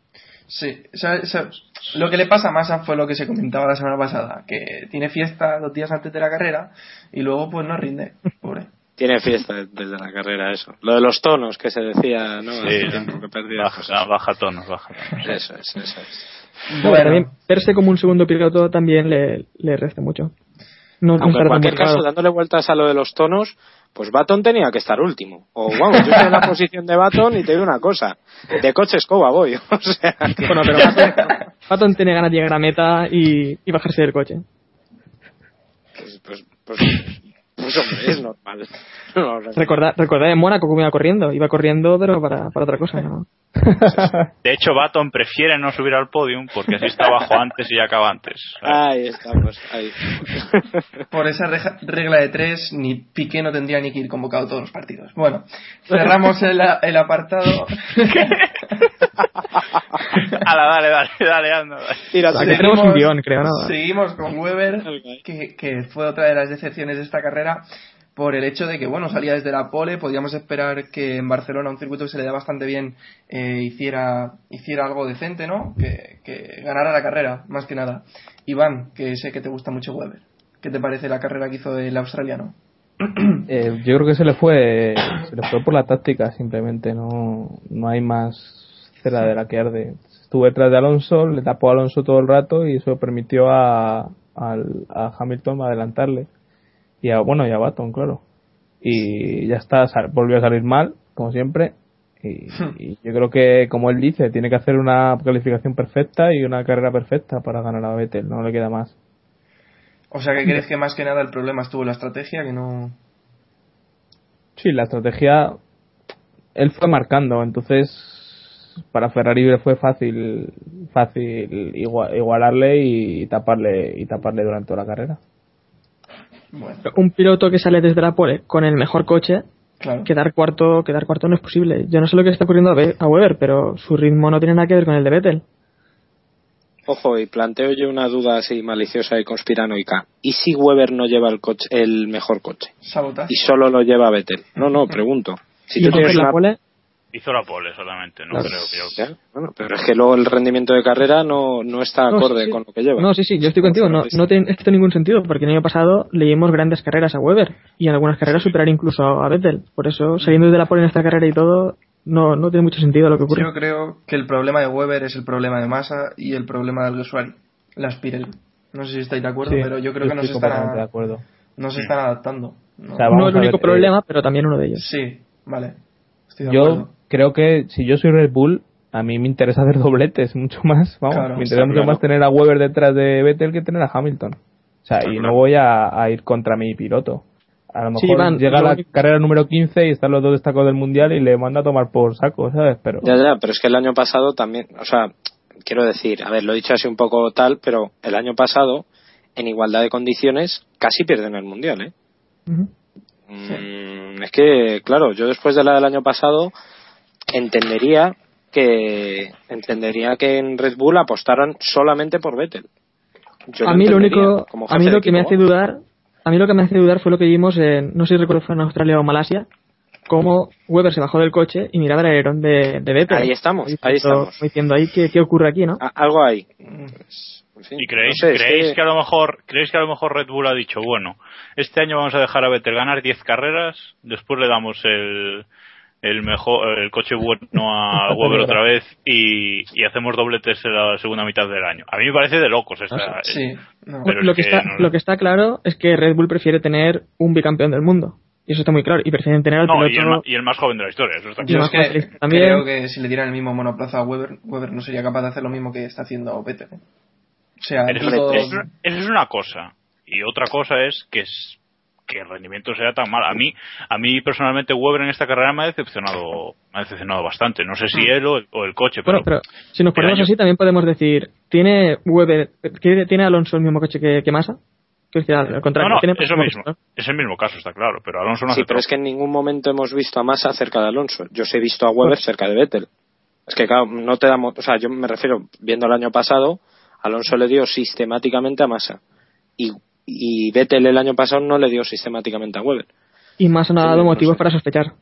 sí. O sea, o sea, lo que le pasa a Massa fue lo que se comentaba la semana pasada, que tiene fiesta dos días antes de la carrera y luego pues no rinde, pobre. Tiene fiesta desde la carrera, eso. Lo de los tonos que se decía, ¿no? Sí, Hace tiempo que perdía. baja, pues no, baja tonos, baja tonos. <laughs> Eso es, eso es. Bueno, también verse como un segundo piloto también le, le resta mucho. No, Aunque en cualquier caso, dándole vueltas a lo de los tonos, pues Baton tenía que estar último. O vamos, yo estoy en la posición de Baton y te digo una cosa. De coche escoba voy. <laughs> O sea, que- Bueno, pero Baton, Baton tiene ganas de llegar a meta y, y bajarse del coche. pues, pues, pues, pues, es normal. <laughs> No, no, Recordad, recordad en Mónaco cómo iba corriendo. Iba corriendo, pero para, para otra cosa, ¿no? <laughs> De hecho, Baton prefiere no subir al podium porque así está abajo antes y acaba antes. Ahí estamos, ahí. Por esa regla de tres, ni Piqué no tendría ni que ir convocado a todos los partidos. Bueno, cerramos el, el apartado. <laughs> Ala, dale, dale, dale, anda. Tira, tenemos un guion, creo, ¿no? Seguimos con Weber, que, que fue otra de las decepciones de esta carrera por el hecho de que, bueno, salía desde la pole, podíamos esperar que en Barcelona, un circuito que se le da bastante bien, eh, hiciera, hiciera algo decente, ¿no? Que, que ganara la carrera, más que nada. Iván, que sé que te gusta mucho Weber, ¿qué te parece la carrera que hizo el australiano? <clears throat> Eh, yo creo que se le fue se le fue por la táctica simplemente no no hay más cera de la que arde estuvo detrás de Alonso le tapó a Alonso todo el rato y eso permitió a, al- a Hamilton adelantarle y a bueno y a Baton claro. Y ya está sal- volvió a salir mal como siempre y, y yo creo que como él dice tiene que hacer una calificación perfecta y una carrera perfecta para ganar a Vettel no le queda más. O sea, que crees que más que nada el problema estuvo en la estrategia, que no... Sí, la estrategia él fue marcando, entonces para Ferrari fue fácil fácil igua- igualarle y taparle y taparle durante toda la carrera. Bueno, Un piloto que sale desde la pole con el mejor coche, claro. quedar cuarto, quedar cuarto no es posible. Yo no sé lo que está ocurriendo a Be- a Weber, pero su ritmo no tiene nada que ver con el de Vettel. Ojo, y planteo yo una duda así maliciosa y conspiranoica. ¿Y si Weber no lleva el coche, el mejor coche? Sabotaje. Y solo lo lleva Vettel. No, no, pregunto. Si y tú tienes la una... pole, Hizo la pole solamente, no Claro. creo que yo. Bueno, pero es que luego el rendimiento de carrera no, no está No, acorde sí, sí. con lo que lleva. No, sí, sí, yo estoy contigo. No, no tiene esto ningún sentido, porque el año pasado leímos grandes carreras a Weber y en algunas carreras superar incluso a Vettel. Por eso, saliendo de la pole en esta carrera y todo, no, no tiene mucho sentido lo que ocurre. Yo creo que el problema de Weber es el problema de Massa y el problema del usuario, las Pirelli. No sé si estáis de acuerdo, Sí, pero yo creo yo que no se, están, de acuerdo. no se están adaptando. No. O sea, no vamos es el único ver, problema, pero también uno de ellos. Sí, vale. Estoy de Yo acuerdo. Creo que si yo soy Red Bull, a mí me interesa <laughs> hacer dobletes mucho más. Vamos, Claro, me interesa mucho claro. más tener a Weber detrás de Vettel que tener a Hamilton. O sea, Está y claro. no voy a, a ir contra mi piloto. A lo mejor Sí, llega la único- carrera número 15 y están los dos destacados del mundial y le manda a tomar por saco, ¿sabes? Pero Ya, ya, pero es que el año pasado también, o sea, quiero decir, a ver, lo he dicho así un poco tal, pero el año pasado, en igualdad de condiciones, casi pierden el mundial, ¿eh? Mm, es que, claro, yo después de la del año pasado entendería que entendería que en Red Bull apostaran solamente por Vettel. Yo a mí lo único, como a mí lo que me hace dudar, a mí lo que me hace dudar fue lo que vimos en, no sé si recuerdo fue en Australia o Malasia, cómo Weber se bajó del coche y miraba el alerón de, de Vettel. Ahí estamos, ahí estamos. Diciendo ahí qué, qué ocurre aquí, ¿no? A- algo hay. Pues, en fin, ¿Y creéis, no sé, es creéis que- que... a lo mejor creéis que a lo mejor Red Bull ha dicho, bueno, este año vamos a dejar a Vettel ganar 10 carreras, después le damos el el mejor el coche bueno a <laughs> Weber otra vez y, y hacemos dobletes en la segunda mitad del año. A mí me parece de locos esta Sí, no. Pero lo, es que que está, no- lo que está claro es que Red Bull prefiere tener un bicampeón del mundo. Y eso está muy claro. Y prefieren tener al No, y el, y más joven de la historia, eso está Yo es más que también. creo que si le dieran el mismo monoplaza a Weber, Weber no sería capaz de hacer lo mismo que está haciendo Vettel. ¿eh? O sea, Eso, todo- es, eso es una cosa. Y otra cosa es que que el rendimiento sea tan mal. A mí, a mí personalmente Weber en esta carrera me ha decepcionado, me ha decepcionado bastante. No sé si él o el, o el coche, pero. Bueno, pero si nos ponemos así, también podemos decir, ¿tiene Weber, tiene, tiene Alonso el mismo coche que, que Massa? Al contrario, no, no, tiene eso el mismo, coche, ¿no? es el mismo caso, está claro. Pero Alonso no Sí, hace pero es que en ningún momento hemos visto a Massa cerca de Alonso. Yo sí he visto a Weber cerca de Vettel. Es que, claro, no te damos. O sea, yo me refiero, viendo el año pasado, Alonso le dio sistemáticamente a Massa. Y, y Vettel el año pasado no le dio sistemáticamente a Weber. Y Massa no ha Sí, dado no motivos sé. para sospechar.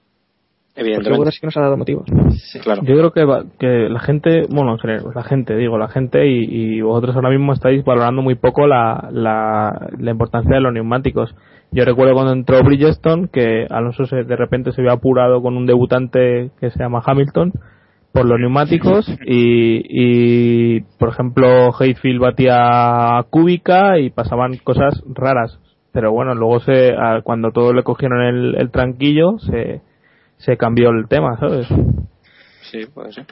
Evidentemente. sí que nos ha dado motivos. sí. Claro. Yo creo que, va- que la gente, bueno, en general, la gente, digo, la gente y, y vosotros ahora mismo estáis valorando muy poco la, la, la importancia de los neumáticos. Yo recuerdo cuando entró Bridgestone que Alonso se, de repente se había apurado con un debutante que se llama Hamilton por los neumáticos y, y por ejemplo Hayfield batía a Kubica y pasaban cosas raras pero bueno luego se cuando todos le cogieron el, el tranquillo se, se cambió el tema sabes Sí, puede ser.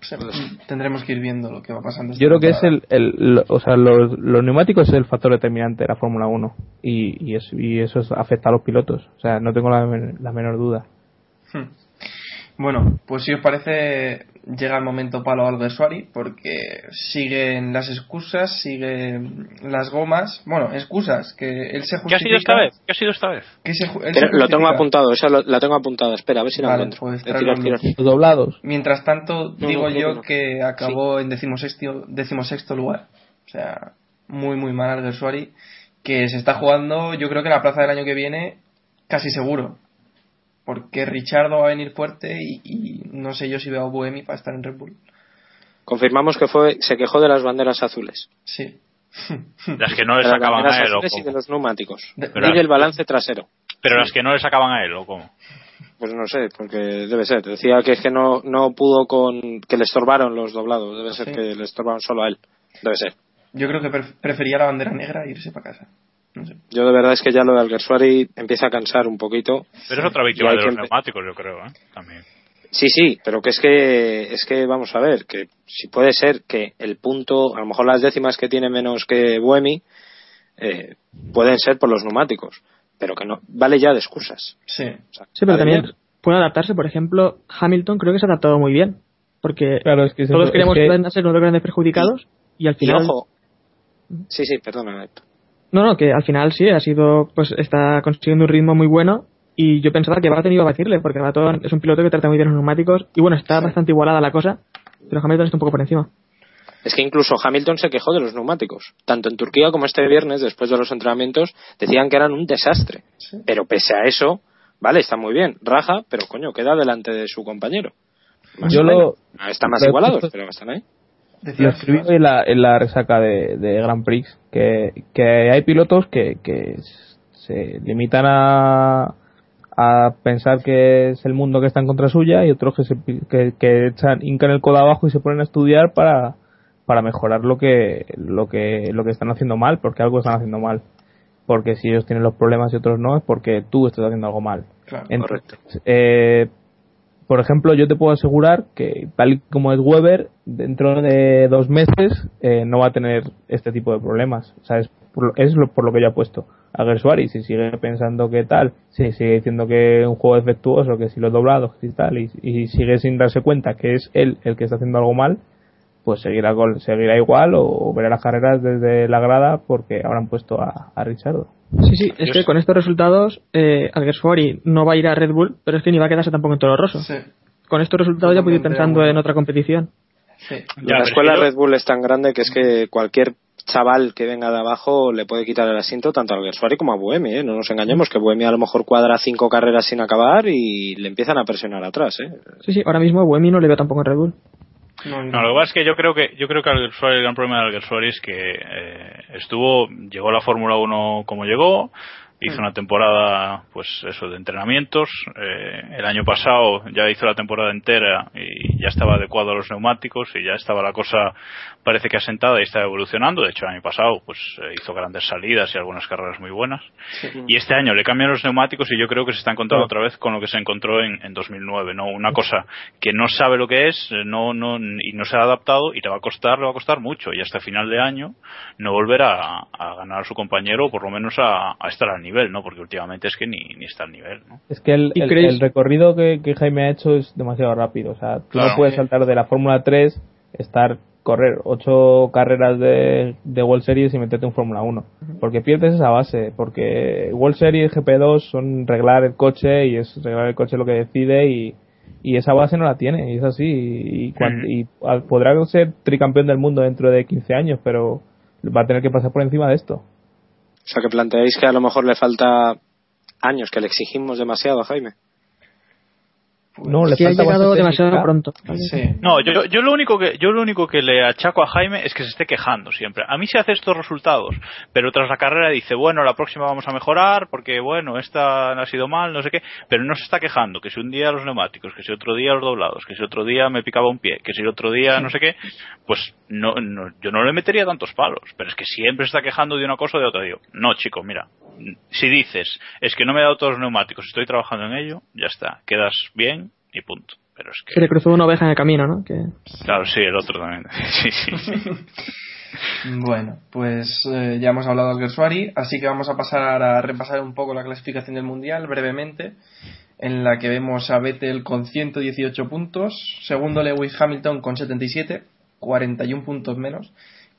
O sea, tendremos que ir viendo lo que va pasando. Yo creo que es el, el, lo- o sea, los, los neumáticos es el factor determinante de la Fórmula 1 y, y, es- y eso es- afecta a los pilotos. O sea, no tengo la, la menor duda. Hmm. Bueno, pues si os parece, llega el momento palo al Gersuari, porque siguen las excusas, siguen las gomas. Bueno, excusas, que él se justifica. ¿Qué ha sido esta vez? ¿Qué ha sido esta vez? que se ju- él Pero se lo tengo apuntado, esa lo- la tengo apuntada. Espera, a ver si la Vale, encuentro. pues tirar, doblados. Mientras tanto, No, digo no, yo que no. que acabó en decimosexto, decimosexto lugar. O sea, muy, muy mal al Gersuari, que se está jugando, yo creo que la plaza del año que viene, casi seguro. Porque Richardo va a venir fuerte y, y no sé yo si veo a Buemi para estar en Red Bull. Confirmamos que fue, se quejó de las banderas azules. Sí. <laughs> Las que no le sacaban a él, o azules y de cómo? los neumáticos. De- Pero- Y del balance trasero. Pero las que no le sacaban a él, o cómo? Pues no sé, porque debe ser. Decía que es que no, no pudo con. que le estorbaron los doblados. Debe ser Sí. que le estorbaron solo a él. Debe ser. Yo creo que pref- prefería la bandera negra e irse para casa. No sé. Yo de verdad es que ya lo de Alguersuari empieza a cansar un poquito. Pero es otra víctima Y de los que neumáticos, yo creo, ¿eh? También. Sí, sí, pero que es que, es que vamos a ver, que si puede ser que el punto, a lo mejor las décimas que tiene menos que Buemi, eh, pueden ser por los neumáticos, pero que no, vale ya de excusas. Sí. O sea, Sí, pero también bien. puede adaptarse. Por ejemplo, Hamilton creo que se ha adaptado muy bien. Porque Claro, es que es todos eso, queríamos es que- ser uno de los grandes perjudicados y al Y final... ojo, sí, sí, perdona, Héctor. No, no, que al final sí, ha sido, pues está consiguiendo un ritmo muy bueno y yo pensaba que Baton iba a batirle porque Baton es un piloto que trata muy bien los neumáticos y bueno, está bastante igualada la cosa, pero Hamilton está un poco por encima. Es que incluso Hamilton se quejó de los neumáticos. Tanto en Turquía como este viernes, después de los entrenamientos, decían que eran un desastre. Sí. Pero pese a eso, vale, está muy bien. Raja, pero coño, queda delante de su compañero. Más Yo lo- Están más igualados, puesto- pero están ahí. Lo escribí en la, en la resaca de, de Grand Prix, que, que hay pilotos que, que se limitan a, a pensar que es el mundo que está en contra suya y otros que, se, que, que echan, hincan el codo abajo y se ponen a estudiar para, para mejorar lo que, lo que, lo que están haciendo mal, porque algo están haciendo mal. Porque si ellos tienen los problemas y otros no, es porque tú estás haciendo algo mal. Claro. Entonces, eh, por ejemplo, yo te puedo asegurar que tal como es Weber, dentro de dos meses eh, no va a tener este tipo de problemas. O sea, es por, lo- es lo- por lo que yo apuesto. A Gersuari, si sigue pensando que tal, si sigue diciendo que es un juego defectuoso, que si los doblados y tal, y, sigue sin darse cuenta que es él el que está haciendo algo mal, pues seguirá, seguirá igual o, verá las carreras desde la grada porque habrán puesto a, a Richardo. Sí, sí, es Yo que sé. con estos resultados, eh, Alguersuari no va a ir a Red Bull, pero es que ni va a quedarse tampoco en Toro Rosso. Sí, Con estos resultados ya puedo ir pensando en otra competición. sí. Ya, la escuela Red Bull es tan grande que es que cualquier chaval que venga de abajo le puede quitar el asiento tanto a Alguersuari como a Buemi, ¿eh? No nos engañemos que Buemi a lo mejor cuadra cinco carreras sin acabar y le empiezan a presionar atrás, ¿eh? Sí, sí, ahora mismo Buemi no le veo tampoco en Red Bull. No, No, lo que pasa es que yo creo que yo creo que Alguersuari, el gran problema de Alguersuari es que eh, estuvo llegó a la Fórmula 1 como llegó, hizo una temporada pues eso de entrenamientos, eh, el año pasado ya hizo la temporada entera y ya estaba adecuado a los neumáticos y ya estaba la cosa parece que asentada y estaba evolucionando, de hecho el año pasado pues eh, hizo grandes salidas y algunas carreras muy buenas. Y este año le cambian los neumáticos y yo creo que se está encontrando otra vez con lo que se encontró en, en 2009, ¿no? Una cosa que no sabe lo que es, no, no, y no se ha adaptado y le va a costar, le va a costar mucho. Y hasta final de año no volverá a, a ganar a su compañero o por lo menos a, a estar al nivel, ¿no? Porque últimamente es que ni, ni está al nivel, ¿no? Es que el, ¿Y el- recorrido que, que Jaime ha hecho es demasiado rápido. O sea, tú Claro. no puedes saltar de la Fórmula 3, estar, correr ocho carreras de, de World Series y meterte en Fórmula 1. Porque pierdes esa base. Porque World Series, GP2 son reglar el coche y es reglar el coche lo que decide y, y esa base no la tiene. Y es así. Y, y cuan- Ujú. y al- podrá ser tricampeón del mundo dentro de 15 años, pero va a tener que pasar por encima de esto. O sea que planteáis que a lo mejor le falta años, que le exigimos demasiado a Jaime. No, le que ha falta llegado demasiado técnica. pronto. Sí. No, yo, yo lo único que yo lo único que le achaco a Jaime es que se esté quejando siempre. A mí se hace estos resultados, pero tras la carrera dice, bueno, la próxima vamos a mejorar porque bueno, esta ha sido mal, no sé qué, pero no se está quejando que si un día los neumáticos, que si otro día los doblados, que si otro día me picaba un pie, que si otro día no sé qué, pues no, no yo no le metería tantos palos, pero es que siempre se está quejando de una cosa o de otra. Digo, no, chico, mira, si dices, es que no me he dado todos los neumáticos, estoy trabajando en ello, ya está, quedas bien y punto. Pero es que Se le cruzó una oveja en el camino, ¿no? Que... Claro, sí, el otro también. <laughs> Sí, sí, sí. <laughs> Bueno, pues eh, ya hemos hablado del Gersuari, así que vamos a pasar a repasar un poco la clasificación del Mundial brevemente, en la que vemos a Vettel con 118 puntos, segundo Lewis Hamilton con 77, 41 puntos menos,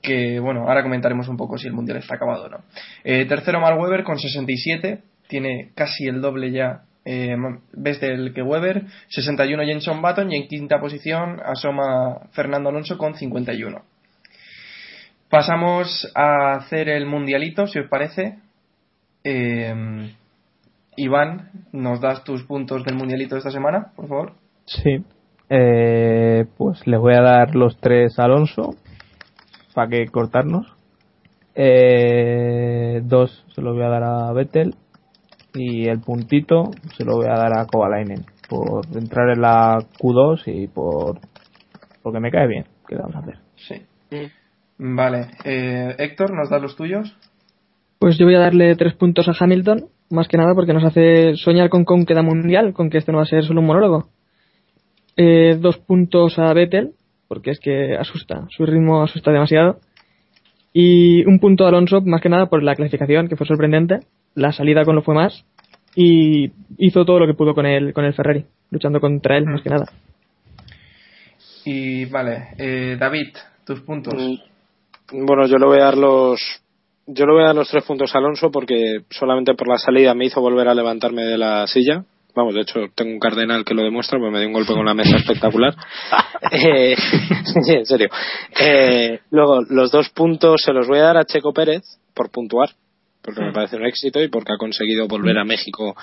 que bueno, ahora comentaremos un poco si el Mundial está acabado o no. Eh, tercero Mark Webber con 67, tiene casi el doble ya eh, Vettel que Webber, 61 Jenson Button y en quinta posición asoma Fernando Alonso con 51. Pasamos a hacer el mundialito, si os parece. Eh, Iván, ¿nos das tus puntos del mundialito de esta semana, por favor? Sí. Eh, pues les voy a dar los tres a Alonso para que cortarnos. Eh, dos se los voy a dar a Vettel y el puntito se lo voy a dar a Kovalainen por entrar en la Q2 y por porque me cae bien. ¿Qué vamos a hacer? Sí. Vale. Eh, Héctor, ¿nos das los tuyos? Pues yo voy a darle tres puntos a Hamilton, más que nada porque nos hace soñar con con queda mundial, con que este no va a ser solo un monólogo. Eh, dos puntos a Vettel, porque es que asusta, su ritmo asusta demasiado. Y un punto a Alonso, más que nada por la clasificación, que fue sorprendente. La salida con lo fue más. Y hizo todo lo que pudo con el, con el Ferrari, luchando contra él, más que nada. Y vale, eh, David, tus puntos. Mm, Bueno, yo le voy a dar los yo le voy a dar los tres puntos a Alonso porque solamente por la salida me hizo volver a levantarme de la silla. Vamos, de hecho, tengo un cardenal que lo demuestra, porque me dio un golpe con la mesa espectacular. <laughs> Eh, <laughs> sí, en serio. Eh, luego, los dos puntos se los voy a dar a Checo Pérez por puntuar, porque me parece un éxito y porque ha conseguido volver a México.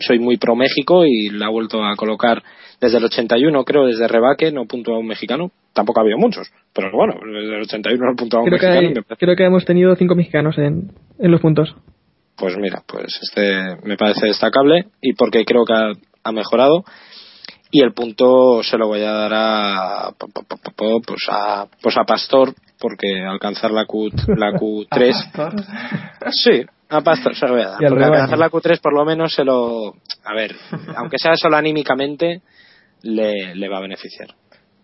Soy muy pro México y la ha vuelto a colocar desde el 81, creo, desde Rebaque, no puntuado un mexicano. Tampoco ha habido muchos, pero bueno, desde el 81 no ha puntuado un Creo que, mexicano. hay- me parece- creo que hemos tenido cinco mexicanos en, en los puntos. Pues mira, pues este me parece destacable y porque creo que ha, ha mejorado. Y el punto se lo voy a dar a, pues a, pues a Pastor, porque alcanzar la, Q, la Q3. <laughs> Pastor. Sí, a Pastor se lo voy a dar. Porque alcanzar la Q3 por lo menos se lo. A ver, <laughs> aunque sea solo anímicamente, le, le va a beneficiar.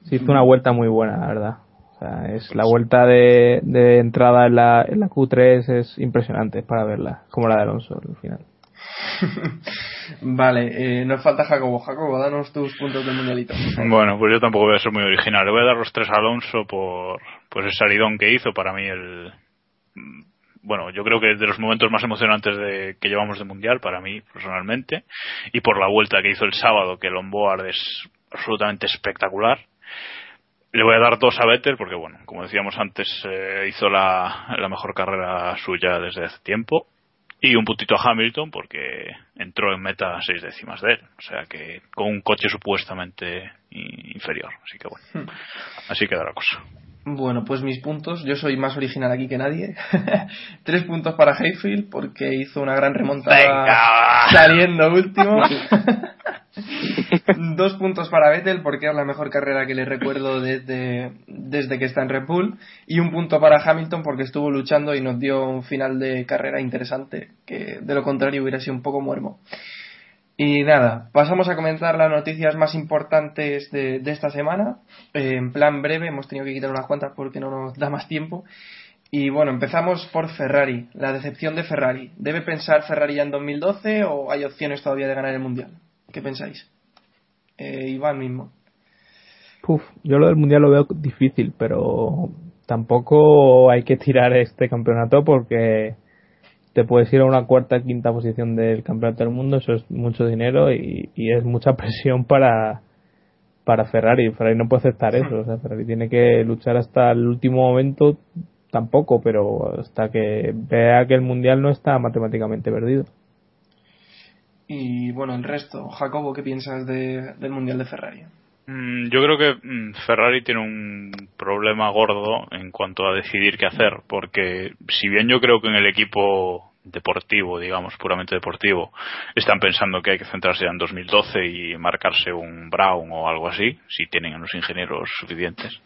Se hizo una vuelta muy buena, la verdad. Sea, es la vuelta de, de entrada en la, en la Q3 es impresionante es para verla, como la de Alonso al final. <laughs> Vale, eh, nos falta Jacobo. Jacobo, danos tus puntos del mundialito. Bueno, pues yo tampoco voy a ser muy original. Le voy a dar los tres a Alonso por pues el salidón que hizo. Para mí el bueno, yo creo que es de los momentos más emocionantes de, que llevamos de Mundial, para mí personalmente, y por la vuelta que hizo el sábado, que el onboard es absolutamente espectacular. Le voy a dar dos a Vettel porque, bueno, como decíamos antes, eh, hizo la, la mejor carrera suya desde hace tiempo. Y un puntito a Hamilton porque entró en meta a seis décimas de él. O sea que con un coche supuestamente inferior. Así que bueno, así queda la cosa. Bueno, pues mis puntos, yo soy más original aquí que nadie. <laughs> Tres puntos para Hayfield porque hizo una gran remontada Venga. saliendo último. <laughs> <laughs> Dos puntos para Vettel porque es la mejor carrera que le recuerdo desde, desde que está en Red Bull. Y un punto para Hamilton porque estuvo luchando y nos dio un final de carrera interesante que de lo contrario hubiera sido un poco muermo. Y nada, pasamos a comentar las noticias más importantes de, esta semana. Eh, en plan breve, hemos tenido que quitar unas cuantas porque no nos da más tiempo. Y bueno, empezamos por Ferrari, la decepción de Ferrari. ¿Debe pensar Ferrari ya en 2012 o hay opciones todavía de ganar el Mundial? ¿Qué pensáis? Eh, Iván mismo. Puf, yo lo del mundial lo veo difícil, pero tampoco hay que tirar este campeonato porque te puedes ir a una cuarta, quinta posición del campeonato del mundo, eso es mucho dinero y, y es mucha <laughs> presión para, para Ferrari. Ferrari no puede aceptar eso, o sea, Ferrari tiene que luchar hasta el último momento, tampoco, pero hasta que vea que el mundial no está matemáticamente perdido. Y bueno, el resto. Jacobo, ¿qué piensas de- del Mundial de Ferrari? Mm, Yo creo que mm, Ferrari tiene un problema gordo en cuanto a decidir qué hacer, porque si bien yo creo que en el equipo deportivo, digamos, puramente deportivo, están pensando que hay que centrarse en 2012 y marcarse un Brown o algo así, si tienen a los ingenieros suficientes.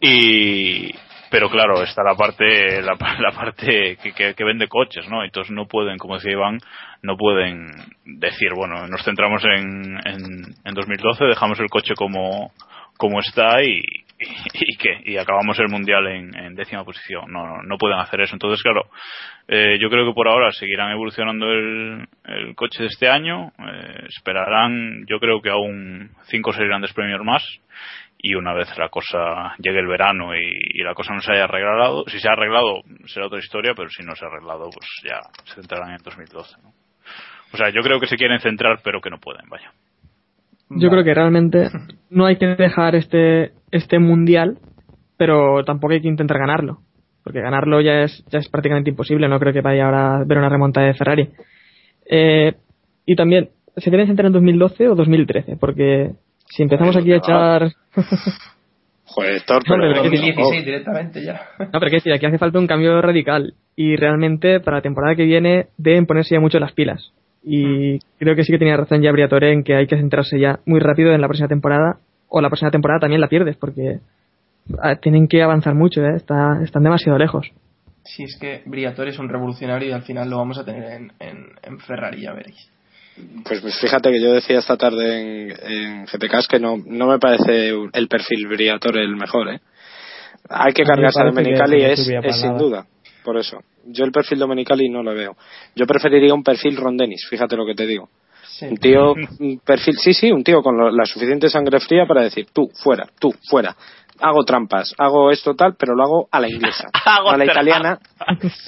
Y, pero claro, está la parte, la, <laughs> la parte que, que, que vende coches, ¿no? Entonces no pueden, como decía Iván, no pueden decir, bueno, nos centramos en, en, en 2012, dejamos el coche como, como está y, y, y qué, y acabamos el mundial en, en décima posición. No, no, no pueden hacer eso. Entonces, claro, eh, yo creo que por ahora seguirán evolucionando el, el coche de este año, eh, esperarán, yo creo que aún cinco o seis grandes premios más y una vez la cosa llegue el verano y, la cosa no se haya arreglado, si se ha arreglado será otra historia, pero si no se ha arreglado, pues ya se centrarán en 2012. ¿no? O sea, yo creo que se quieren centrar, pero que no pueden, vaya. Yo creo que realmente no hay que dejar este, este mundial, pero tampoco hay que intentar ganarlo. Porque ganarlo ya es, ya es prácticamente imposible. No creo que vaya ahora a ver una remontada de Ferrari. Eh, y también, ¿se deben centrar en 2012 o 2013? Porque si empezamos aquí a echar. <laughs> Joder, Héctor, pero- pero que 2016 directamente ya. <laughs> No, pero que decir, aquí hace falta un cambio radical. Y realmente para la temporada que viene deben ponerse ya mucho las pilas. Y creo que sí que tenía razón ya Briatore en que hay que centrarse ya muy rápido en la próxima temporada. O la próxima temporada también la pierdes porque ah, tienen que avanzar mucho, ¿eh? Está, están demasiado lejos. Si es que Briatore es un revolucionario y al final lo vamos a tener en, en, en Ferrari, ya veréis. Pues fíjate que yo decía esta tarde en, en que no, no me parece el perfil Briatore el mejor, ¿eh? Hay que cargarse a Domenicali, no es, es sin duda. Por eso. Yo el perfil Domenicali no lo veo. Yo preferiría un perfil Ron Dennis, fíjate lo que te digo. Sí. Un tío, un perfil, sí, sí, un tío con lo- la suficiente sangre fría para decir, tú, fuera, tú, fuera. Hago trampas, hago esto tal, pero lo hago a la inglesa. Hago <laughs> no a la trampas. italiana,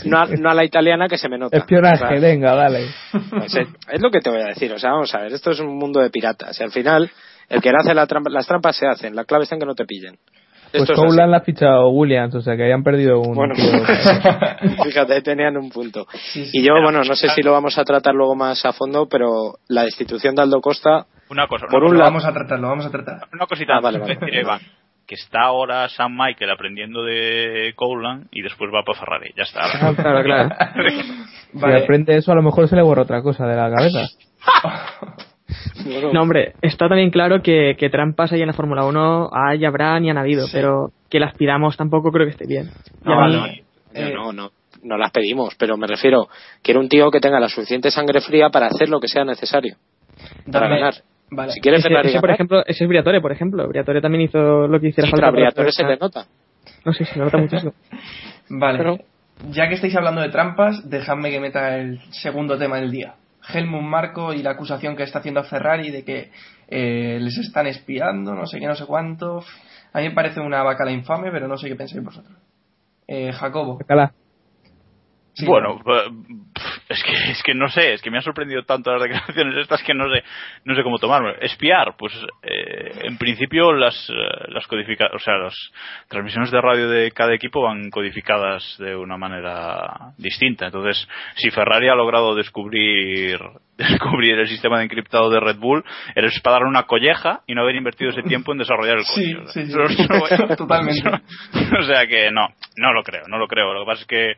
no a, no a la italiana que se me nota. Espionaje, O sea, venga, dale. pues es, es lo que te voy a decir, o sea, vamos a ver, esto es un mundo de piratas y al final el que no hace la trampa, las trampas se hacen, la clave está en que no te pillen. Pues Esto. Coulan la ha fichado Williams, o sea que hayan perdido un Bueno, tío. <laughs> fíjate, tenían un punto. Y yo, bueno, no sé si lo vamos a tratar luego más a fondo, pero la destitución de Aldo Costa, Una cosa, Por una, un Lo lado- vamos a tratar, lo vamos a tratar. una cosita Ah, vale, vale. decir, Iván, que está ahora Sam Michael aprendiendo de Cowland y después va para Ferrari. Ya está. Ah, <laughs> claro, claro. <laughs> Si aprende eso, a lo mejor se le borra otra cosa de la cabeza. <laughs> bueno, No, hombre, está también claro que, que trampas ahí en la Fórmula 1 hay, habrán y han habido, Sí. pero que las pidamos tampoco creo que esté bien. No, mí- no, no, eh, no, no, no las pedimos, pero me refiero, quiero un tío que tenga la suficiente sangre fría para hacer lo que sea necesario. Para dame- ganar. Vale. Si quieres ese, Ferrari ese, por briatore ese es Briatore, por ejemplo. Briatore también hizo lo que hiciera sí, falta. Briatore se le nota. No sé, se nota muchísimo. <laughs> Vale. Pero- Ya que estáis hablando de trampas, dejadme que meta el segundo tema del día. Helmut Marco y la acusación que está haciendo a Ferrari de que eh, les están espiando, no sé qué, no sé cuánto. A mí me parece una bacala infame, pero no sé qué pensáis vosotros. Eh, Jacobo. Sácala. Sí, bueno, eh, es que es que no sé, es que me ha sorprendido tanto las declaraciones estas que no sé no sé cómo tomarme. Espiar, pues eh, en principio las eh, las codifica, o sea, las transmisiones de radio de cada equipo van codificadas de una manera distinta. Entonces, si Ferrari ha logrado descubrir <laughs> descubrir el sistema de encriptado de Red Bull, es para darle una colleja y no haber invertido ese tiempo en desarrollar el Sí, coche. Sí, sí. <laughs> eso- <laughs> Totalmente. o sea que no, no lo creo, no lo creo. Lo que pasa es que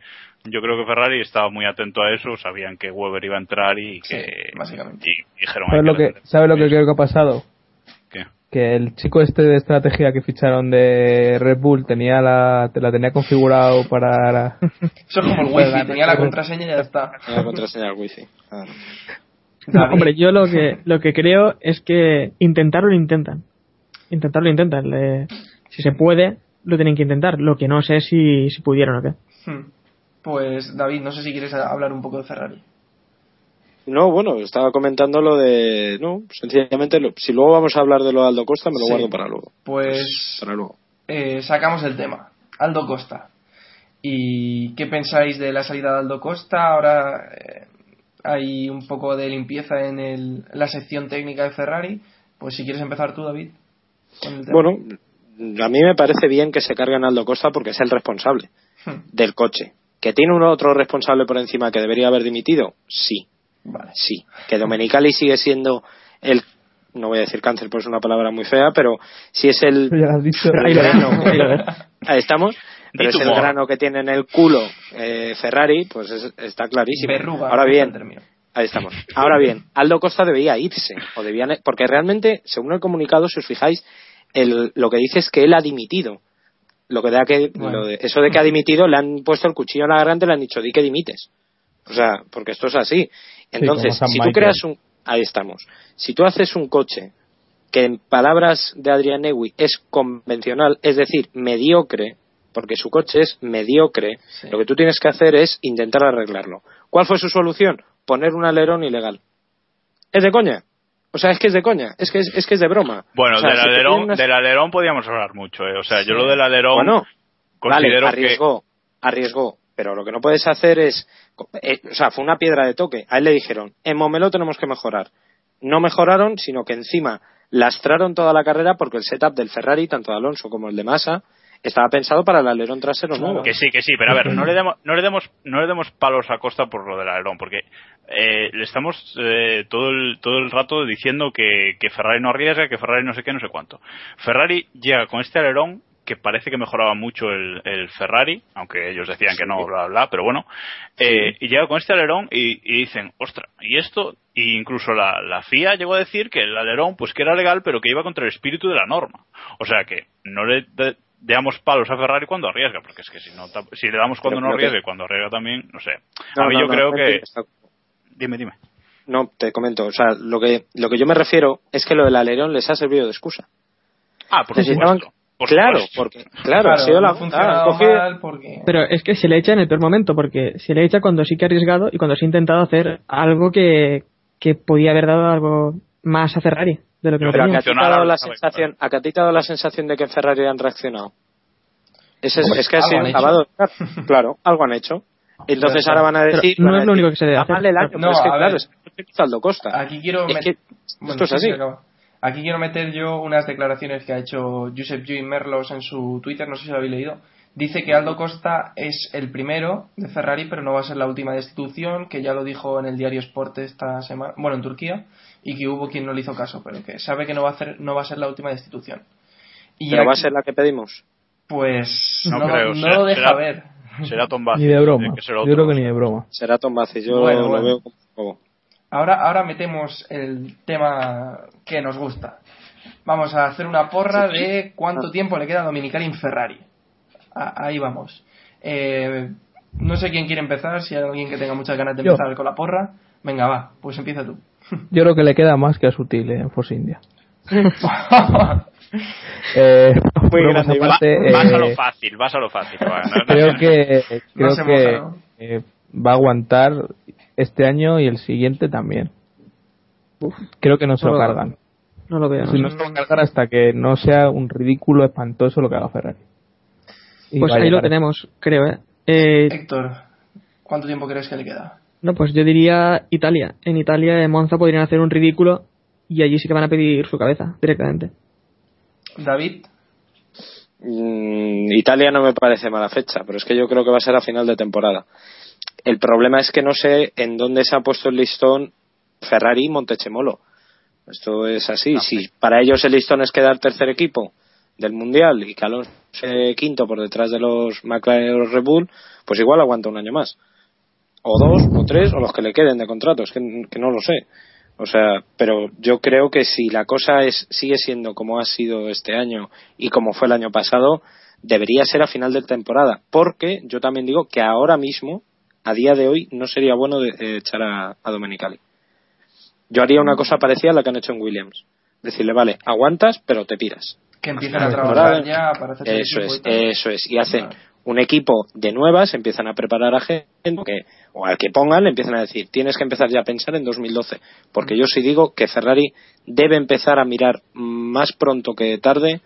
yo creo que Ferrari estaba muy atento a eso, sabían que Weber iba a entrar y Sí, que básicamente. y dijeron ¿Sabes "Hay lo que, vender". ¿sabes lo que creo que ha pasado? ¿Qué? Que el chico este de estrategia que ficharon de Red Bull tenía la, la tenía configurado para... <laughs> Eso es como el <laughs> wifi, tenía la contraseña y ya está. La contraseña del wifi. Claro. David, Hombre, yo lo que lo que creo es que intentarlo lo intentan. Intentarlo lo intentan. Le- si se puede, lo tienen que intentar. Lo que no sé es si, si pudieron o qué. hmm. Pues David, no sé si quieres hablar un poco de Ferrari. No, bueno, estaba comentando lo de. No, sencillamente, lo- si luego vamos a hablar de lo de Aldo Costa, me lo Sí. guardo para luego. Pues Para luego. eh, sacamos el tema. Aldo Costa. ¿Y qué pensáis de la salida de Aldo Costa? Ahora eh, hay un poco de limpieza en el- la sección técnica de Ferrari. Pues si quieres empezar tú, David. Bueno, a mí me parece bien que se carguen Aldo Costa porque es el responsable Hmm, del coche. ¿Que tiene un otro responsable por encima que debería haber dimitido? Sí, Vale. sí. ¿Que Domenicali sigue siendo el. No voy a decir cáncer, pues es una palabra muy fea, pero si es el. Ya lo has dicho. el grano, <laughs> ahí estamos. Pero es el grano que tiene en el culo eh, Ferrari, pues es- está clarísimo. Ahora bien. Ahí estamos. Ahora bien, Aldo Costa debía irse, o debían, porque realmente, según el comunicado, si os fijáis, el, lo que dice es que él ha dimitido. Lo que da que, Bueno. lo de- eso de que ha dimitido, le han puesto el cuchillo en la garganta y le han dicho, di que dimites. O sea, porque esto es así. Entonces, si tú Michael. creas un, ahí estamos. Si tú haces un coche que en palabras de Adrian Newey es convencional, es decir, mediocre, porque su coche es mediocre, Sí. lo que tú tienes que hacer es intentar arreglarlo. ¿Cuál fue su solución? Poner un alerón ilegal. ¿Es de coña? O sea, es que es de coña, es que es, es que es de broma. Bueno, O sea, del, si alerón, unas- del alerón podíamos hablar mucho, ¿eh? O sea, yo lo del alerón Bueno, considero vale, arriesgó, arriesgó, pero lo que no puedes hacer es, eh, o sea, fue una piedra de toque. A él le dijeron, en Momelo tenemos que mejorar. No mejoraron, sino que encima lastraron toda la carrera porque el setup del Ferrari, tanto de Alonso como el de Massa, estaba pensado para el alerón trasero Claro. nuevo. Que sí, que sí, pero a ver, no le demos, no le demos, no le demos palos a Costa por lo del alerón, porque eh, le estamos eh, todo el todo el rato diciendo que, que Ferrari no arriesga, que Ferrari no sé qué, no sé cuánto. Ferrari llega con este alerón que parece que mejoraba mucho el, el Ferrari, aunque ellos decían que no, bla, bla, pero bueno, eh, y llega con este alerón y, y dicen, ostra, y esto, y incluso la, la FIA llegó a decir que el alerón, pues que era legal, pero que iba contra el espíritu de la norma. O sea que no le de- damos palos a Ferrari cuando arriesga, porque es que si no, si le damos cuando Pero no arriesga y cuando arriesga también, no sé. No, a mí no, yo no, creo no que, dime, dime. No, te comento, o sea, lo que, lo que yo me refiero es que lo del alerón les ha servido de excusa. Ah, por Necesitaban- supuesto. por claro, supuesto. porque, claro, ha sido la ha funcionado han cogido- mal porque... Pero es que se le echa en el peor momento, porque se le echa cuando sí que ha arriesgado y cuando sí ha intentado hacer algo que, que podía haber dado algo más a Ferrari de lo que no Pero a tenía. que a ti te ha dado la sensación, a que a ti te ha dado la sensación de que en Ferrari han reaccionado. Es, es, es que cara. <laughs> Claro, algo han hecho. Entonces ahora van a pero decir. no es lo único que se debe "Va hacer". mal el año, No, pero es que a claro, ver. es que Costa. Aquí quiero Es met- que Bueno, esto es sí, sí, así. Aquí quiero meter yo unas declaraciones que ha hecho Josep Lluís Merlos en su Twitter, no sé si lo habéis leído. Dice que Aldo Costa es el primero de Ferrari, pero no va a ser la última destitución, que ya lo dijo en el diario Sport esta semana, bueno, en Turquía, y que hubo quien no le hizo caso, pero que sabe que no va a, hacer, no va a ser la última destitución. Y Pero va a ser la que pedimos. Pues No no, creo, no será- lo deja será- ver. Será Tom Ni de broma. que Yo creo que ni de broma. Será Tom yo Bueno, lo bueno. veo como. Ahora, ahora metemos el tema que nos gusta. Vamos a hacer una porra de cuánto tiempo le queda a Dominicali en Ferrari. A- ahí vamos. Eh, no sé quién quiere empezar, si hay alguien que tenga muchas ganas de Yo. empezar con la porra. Venga, va, pues empieza tú. <laughs> Yo creo que le queda más que a Sutil eh, en Force India. <laughs> Eh, bromas grande, Va- vas a eh, lo fácil, vas a lo fácil. va, no- no- creo que creo que moja, ¿no? eh, va a aguantar este año y el siguiente también. Creo que no se lo cargan. No lo veo. Si no se lo cargan hasta que no sea un ridículo espantoso lo que haga Ferrari. Y Pues ahí lo tenemos, creo. ¿eh? Eh, Héctor, ¿Cuánto tiempo crees que le queda? No, pues yo diría Italia. En Italia, en Monza, podrían hacer un ridículo y allí sí que van a pedir su cabeza directamente. David, Mm, Italia no me parece mala fecha, pero es que yo creo que va a ser a final de temporada. El problema es que no sé en dónde se ha puesto el listón Ferrari y Montechemolo. Esto es así. Si para ellos el listón es quedar tercer equipo del mundial y que Alonso quinto por detrás de los McLaren y los Red Bull, pues igual aguanta un año más. O dos, o tres, o los que le queden de contrato. Es que, que no lo sé. O sea, pero yo creo que si la cosa es sigue siendo como ha sido este año y como fue el año pasado, debería ser a final de temporada. Porque yo también digo que ahora mismo, a día de hoy, no sería bueno de- echar a, a Domenicali. Yo haría una cosa parecida a la que han hecho en Williams. Decirle, vale, aguantas, pero te piras. que empiezan a trabajar ya para hacer Eso es, eso es. Y hacen. Un equipo de nuevas, empiezan a preparar a gente que, o al que pongan, le empiezan a decir, tienes que empezar ya a pensar en 2012. Porque yo sí digo que Ferrari debe empezar a mirar más pronto que tarde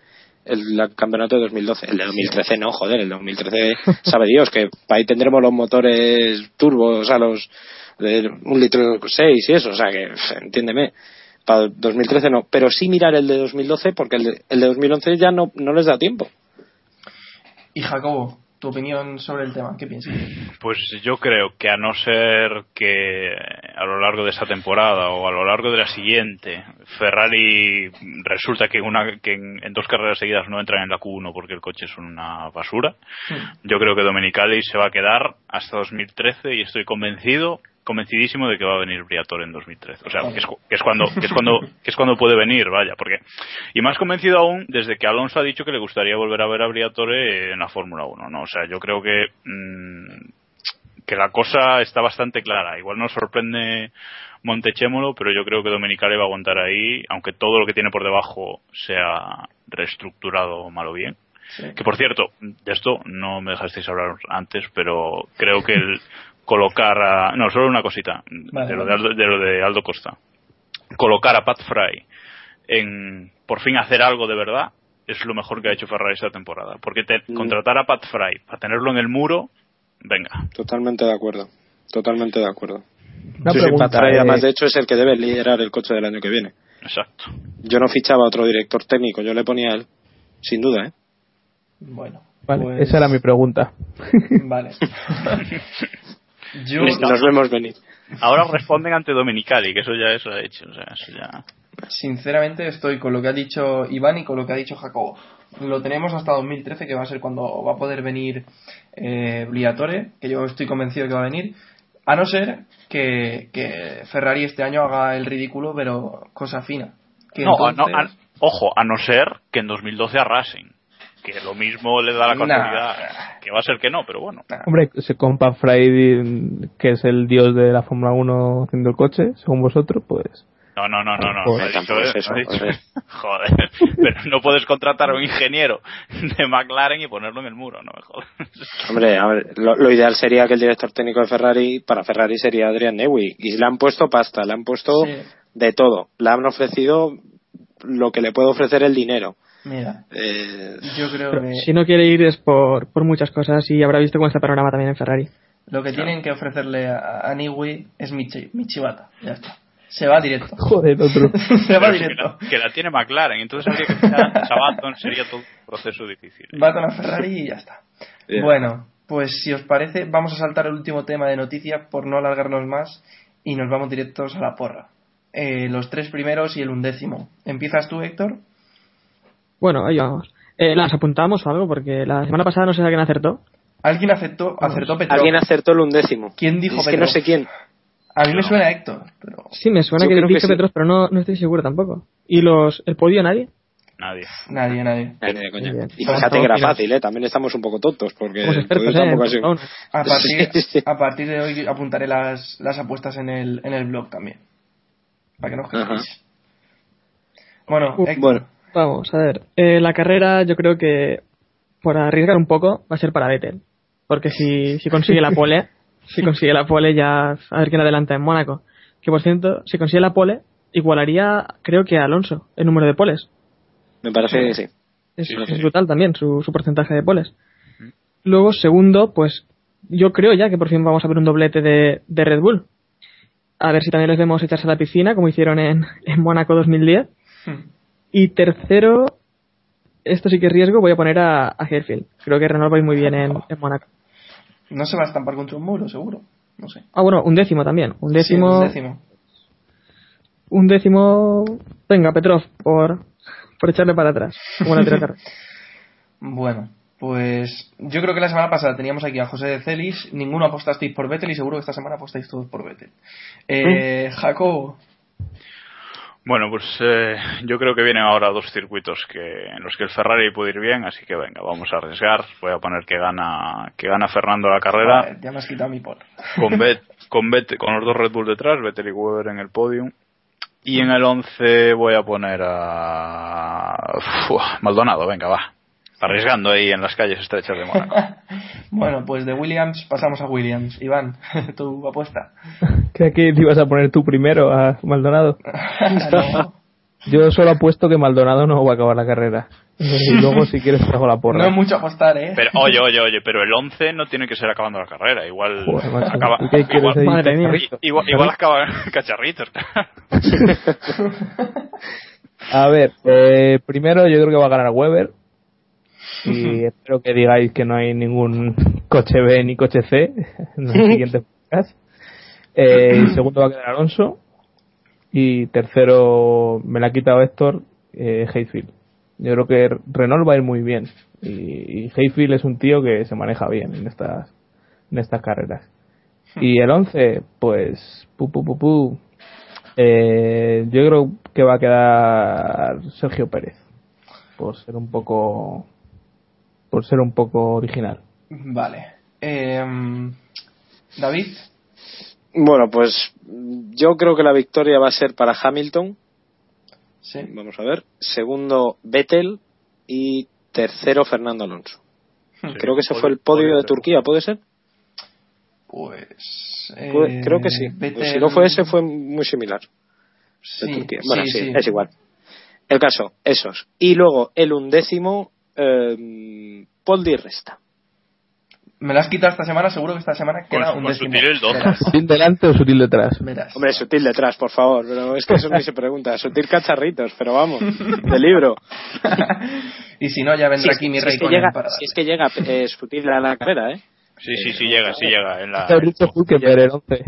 el la- campeonato de 2012. El de 2013 no, joder, el de 2013 <laughs> sabe Dios que ahí tendremos los motores turbos a los de un litro seis y eso, o sea que, entiéndeme. Para 2013 no, pero sí mirar el de 2012 porque el de, el de 2011 ya no, no les da tiempo. Y Jacobo, tu opinión sobre el tema, ¿qué piensas? Pues yo creo que a no ser que a lo largo de esta temporada o a lo largo de la siguiente Ferrari resulta que, una, que en, en dos carreras seguidas no entran en la Q1 porque el coche es una basura, yo creo que Domenicali se va a quedar hasta 2013 y estoy convencido convencidísimo de que va a venir Briatore en 2013 o sea que es, que es cuando que es cuando <laughs> que es cuando puede venir vaya porque y más convencido aún desde que Alonso ha dicho que le gustaría volver a ver a Briatore en la Fórmula 1 no o sea yo creo que mm, que la cosa está bastante clara. Igual nos sorprende Montechémolo, pero yo creo que Domenicali va a aguantar ahí, aunque todo lo que tiene por debajo sea reestructurado mal o bien. Que por cierto, de esto no me dejasteis hablar antes, pero creo que el <laughs> colocar a. No, solo una cosita, Vale, de, lo de. Aldo, de lo de Aldo Costa. Colocar a Pat Fry en por fin hacer algo de verdad es lo mejor que ha hecho Ferrari esta temporada. Porque te- Mm. contratar a Pat Fry para tenerlo en el muro, venga. Totalmente de acuerdo. Totalmente de acuerdo. Una Sí, sí, pregunta. Pat Fry, eh, además, de hecho, es el que debe liderar el coche del año que viene. Exacto. Yo no fichaba a otro director técnico, yo le ponía a él. Sin duda, ¿eh? Bueno, vale, pues- esa era mi pregunta. Vale. <laughs> Yo, Nos vemos venir. Ahora responden ante Domenicali, que eso ya es lo hecho. O sea, eso ya. sinceramente, estoy con lo que ha dicho Iván y con lo que ha dicho Jacobo. Lo tenemos hasta 2013, que va a ser cuando va a poder venir eh, Briatore, que yo estoy convencido que va a venir. A no ser que, que Ferrari este año haga el ridículo, pero cosa fina. Que No, a- ojo, a no ser que en 2012 arrasen. Que lo mismo le da la Nah. casualidad. Que va a ser que no, pero bueno. Hombre, se compa Fry, que es el dios de la Fórmula 1 haciendo el coche, según vosotros, pues. No, no, no, no, no. Joder, no ha dicho tampoco es eso, no ha eso, dicho- joder. <laughs> Joder, pero no puedes contratar a un ingeniero de McLaren y ponerlo en el muro, no me jodas. <laughs> Hombre, a ver, lo, lo ideal sería que el director técnico de Ferrari, para Ferrari sería Adrian Newey. Y le han puesto pasta, le han puesto Sí. de todo. Le han ofrecido lo que le puede ofrecer el dinero. Mira, Eh, yo creo Pero que si no quiere ir es por, por muchas cosas y habrá visto cómo está el panorama también en Ferrari. lo que tienen que ofrecerle a, a Niwi es Michi, Michibata. Ya está. Se va directo. <laughs> Joder, otro. <laughs> Se va que, directo. la, que la tiene McLaren, entonces habría que fichar a Sabaton, sería todo un proceso difícil. Va con la Ferrari y ya está. Bien. Bueno, pues si os parece, vamos a saltar el último tema de noticias por no alargarnos más y nos vamos directos a la porra. Eh, los tres primeros y el undécimo. ¿Empiezas tú, Héctor? Bueno, ahí vamos. Eh, ¿Las apuntamos o algo? Porque la semana pasada no sé si alguien acertó. ¿Alguien acertó, acertó Petrov? Alguien acertó el undécimo. ¿Quién dijo Es que Petrov? no sé quién. A mí me Yo. suena Héctor, pero Sí, me suena Yo que dice sí. Petros, pero no, no estoy seguro tampoco. ¿Y los el podio nadie? Nadie. nadie, nadie. Muy bien. Y fíjate que era fácil, ¿eh? También estamos un poco tontos porque ¿eh? ha <laughs> A partir, a de hoy apuntaré las, las apuestas en el, en el blog también. Para que no os. Bueno, Héctor, bueno. Vamos, a ver. Eh, la carrera yo creo que, por arriesgar un poco, va a ser para Vettel. Porque si, si consigue la pole, <laughs> si consigue la pole ya a ver quién adelanta en Mónaco. Que por cierto, si consigue la pole, igualaría creo que a Alonso el número de poles. Me parece que sí. Es, Sí, es sí. brutal también su, su porcentaje de poles. Luego, segundo, pues yo creo ya que por fin vamos a ver un doblete de, de Red Bull. A ver si también les vemos echarse a la piscina, como hicieron en, en Mónaco 2010. Hmm. Y tercero, esto sí que es riesgo, voy a poner a, a Herfield. Creo que Renault va muy bien en, en Mónaco. No se va a estampar contra un muro, seguro. No sé. Ah, bueno, un décimo también. Un décimo. Sí, un décimo. un décimo. Venga, Petrov, por, por echarle para atrás. Como la. <laughs> Bueno, pues yo creo que la semana pasada teníamos aquí a José de Celis, ninguno apostasteis por Vettel y seguro que esta semana apostáis todos por Vettel. Eh, Jacobo, Bueno, pues eh, yo creo que vienen ahora dos circuitos que en los que el Ferrari puede ir bien, así que venga, vamos a arriesgar. Voy a poner que gana que gana Fernando la carrera ya me has quitado mi por. <laughs> con Bet, con Bet, con los dos Red Bull detrás, Vettel y Weber en el podium. Y en el 11 voy a poner a Uf, Maldonado, venga, va. Arriesgando ahí en las calles estrechas de Mónaco. <laughs> bueno, pues de Williams pasamos a Williams. Iván, <laughs> tu apuesta. Creo que te ibas a poner tú primero a Maldonado. no, <laughs> Yo solo apuesto que Maldonado no va a acabar la carrera. Y luego, si quieres, te hago la porra. no es mucho apostar, ¿eh? Pero oye, oye, oye, pero el 11 no tiene que ser acabando la carrera, igual Joder, macho. acaba ¿Y qué igual? Madre mía. Cacharrito. igual, igual acaba cacharritos. A ver, eh, primero yo creo que va a ganar Weber. <laughs> Y espero que digáis que no hay ningún coche B ni coche C en el <laughs> siguiente podcast. Eh, segundo va a quedar Alonso. Y tercero me la ha quitado Héctor, eh, Hayfield. Yo creo que Renault va a ir muy bien. Y, y Hayfield es un tío que se maneja bien en estas, en estas carreras. Y el 11, pues, pu, pu, pu, pu. Eh, yo creo que va a quedar Sergio Pérez. Por ser un poco, por ser un poco original. Vale. Em, David, Bueno, pues yo creo que la victoria va a ser para Hamilton. sí. Vamos a ver. Segundo, Vettel. Y tercero, Fernando Alonso. Creo que ese fue el podio de Turquía, ¿puede ser? Pues. Eh, creo que sí. Vettel- Pues si no fue ese, fue muy similar. de Sí, Turquía. Bueno, sí, sí, sí. es igual. El caso, esos. Y luego el undécimo, eh, Resta. Me la has quitado esta semana, seguro que esta semana Con- queda con un décimo. sutil el doce. Verás, <laughs> ¿Sutil delante o sutil detrás? verás. Hombre, sutil detrás, por favor. Pero es que eso ni se pregunta. Sutil cacharritos, pero vamos, <laughs> de libro. y si no, ya vendrá aquí mi si rey es que con llega, si es que llega eh, sutil a la carrera, ¿eh? Sí, sí, sí llega, sí llega. En la, Te has dicho Hülkenberg el 11.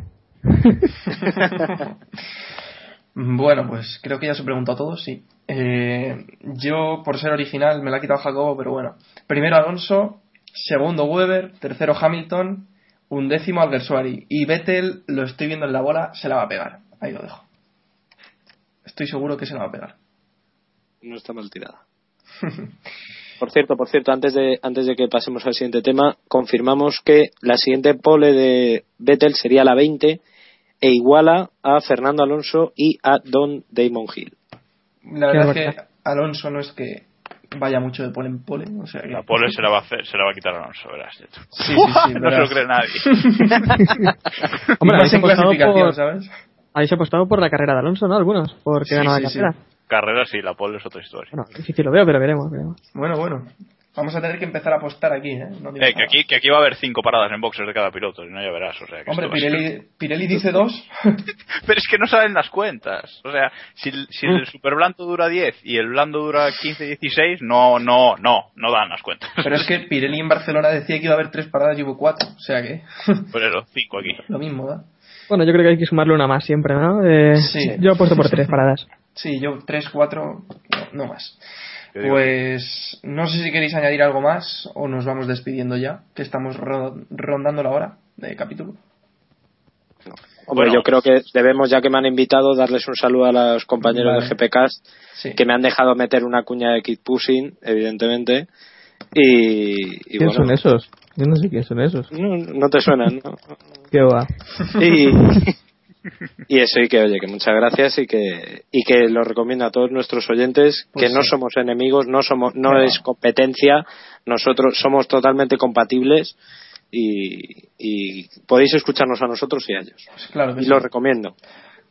Bueno, pues creo que ya se preguntó todo, sí. Eh, yo, por ser original, me la ha quitado Jacobo, pero bueno. Primero Alonso, segundo Weber, tercero Hamilton, undécimo Alguersuari. Y Vettel, lo estoy viendo en la bola, se la va a pegar. Ahí lo dejo. Estoy seguro que se la va a pegar. No está mal tirada. <laughs> Por cierto, por cierto, antes de, antes de que pasemos al siguiente tema, confirmamos que la siguiente pole de Vettel sería la 20 e iguala a Fernando Alonso y a Don Damon Hill. La verdad es que Alonso no es que vaya mucho de pole en pole. O sea que- la pole se la va a hacer, se la va a quitar Alonso, verás. Sí, sí, <laughs> sí. no se lo cree nadie. <laughs> <laughs> Hombre, habéis en apostado, clasificación, por, ¿sabes? habéis apostado por la carrera de Alonso, ¿no? Algunos, porque Sí, ganó sí, la sí. carrera. Carrera sí, la pole es otra historia. Bueno, difícil lo veo, pero veremos, veremos. Bueno, bueno. Vamos a tener que empezar a apostar aquí, ¿eh? No Eh, que, aquí, que aquí va a haber cinco paradas en boxes de cada piloto, y no ya verás. O sea, que Hombre, ser- Pirelli, Pirelli dice dos. <laughs> Pero es que no salen las cuentas. O sea, si, el- si el super blando dura 10 y el blando dura 15, 16, no, no, no, no dan las cuentas. Pero es que Pirelli en Barcelona decía que iba a haber tres paradas y hubo cuatro. O sea que <laughs> Por eso, 5 aquí. <laughs> lo mismo, ¿da? Bueno, yo creo que hay que sumarle una más siempre, ¿no? Eh, Sí. Yo apuesto por tres paradas. Sí, yo tres, cuatro, no, no más. Digo- Pues no sé si queréis añadir algo más o nos vamos despidiendo ya, que estamos ro- rondando la hora de capítulo. Hombre, Bueno. yo creo que debemos, ya que me han invitado, darles un saludo a los compañeros Vale. de GPcast Sí. que me han dejado meter una cuña de Kid Pushing, evidentemente. Y, y ¿Quién bueno, son esos? Yo no sé quién son esos. No, no te suenan, ¿no? ¿Qué va? Y, <laughs> <laughs> y eso, y que oye, que muchas gracias y que, y que lo recomiendo a todos nuestros oyentes, Pues que no sí. somos enemigos, no somos, no, No. es competencia, nosotros somos totalmente compatibles y, y podéis escucharnos a nosotros y a ellos. Pues claro que Y sí. lo recomiendo.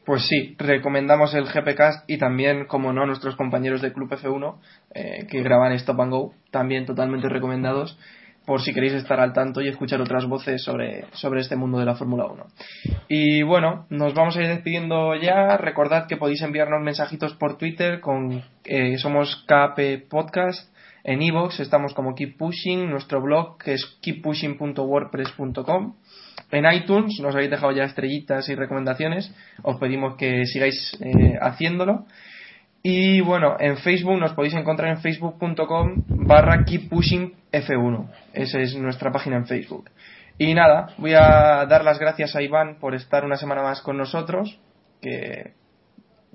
Pues sí, recomendamos el GPcast y también, como no, nuestros compañeros de Club F1 eh, que graban Stop and Go, también totalmente recomendados. Por si queréis estar al tanto y escuchar otras voces sobre, sobre este mundo de la Fórmula 1. Y bueno, nos vamos a ir despidiendo ya. Recordad que podéis enviarnos mensajitos por Twitter con eh, somos KP Podcast. En iVoox estamos como Keep Pushing, nuestro blog que es keeppushing.wordpress.com. En iTunes nos habéis dejado ya estrellitas y recomendaciones. Os pedimos que sigáis eh, haciéndolo. Y bueno, en Facebook nos podéis encontrar en facebook.com barra keeppushingf1. Esa es nuestra página en Facebook. Y nada, voy a dar las gracias a Iván por estar una semana más con nosotros, que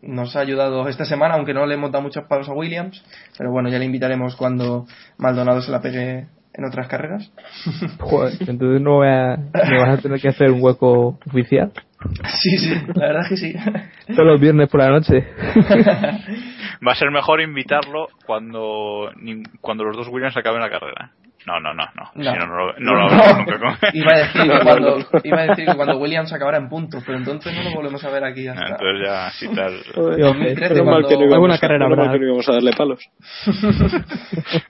nos ha ayudado esta semana, aunque no le hemos dado muchos palos a Williams, pero bueno, ya le invitaremos cuando Maldonado se la pegue en otras carreras. <laughs> Joder, entonces no, voy a, me vas a tener que hacer un hueco oficial. sí, sí, la verdad es que sí. Todos los viernes por la noche. <laughs> Va a ser mejor invitarlo cuando, cuando los dos Williams acaben la carrera. No, no, no, no. No. Si no, no lo, no lo <laughs> hablamos nunca con <laughs> Iba a decir, No, que no, <laughs> cuando, no. iba a decir que cuando Williams acabara en puntos, pero entonces no lo volvemos a ver aquí hasta Entonces ya, si tal. Tío, 2013 Menos mal cuando- que no íbamos Alguna a- carrera mal habrá. que no íbamos a darle palos.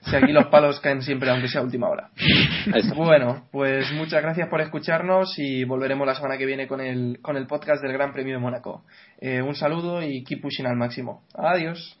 si aquí los palos caen siempre, aunque sea a última hora. Bueno, pues muchas gracias por escucharnos y volveremos la semana que viene con el, con el podcast del Gran Premio de Mónaco. Eh, un saludo y keep pushing al máximo. Adiós.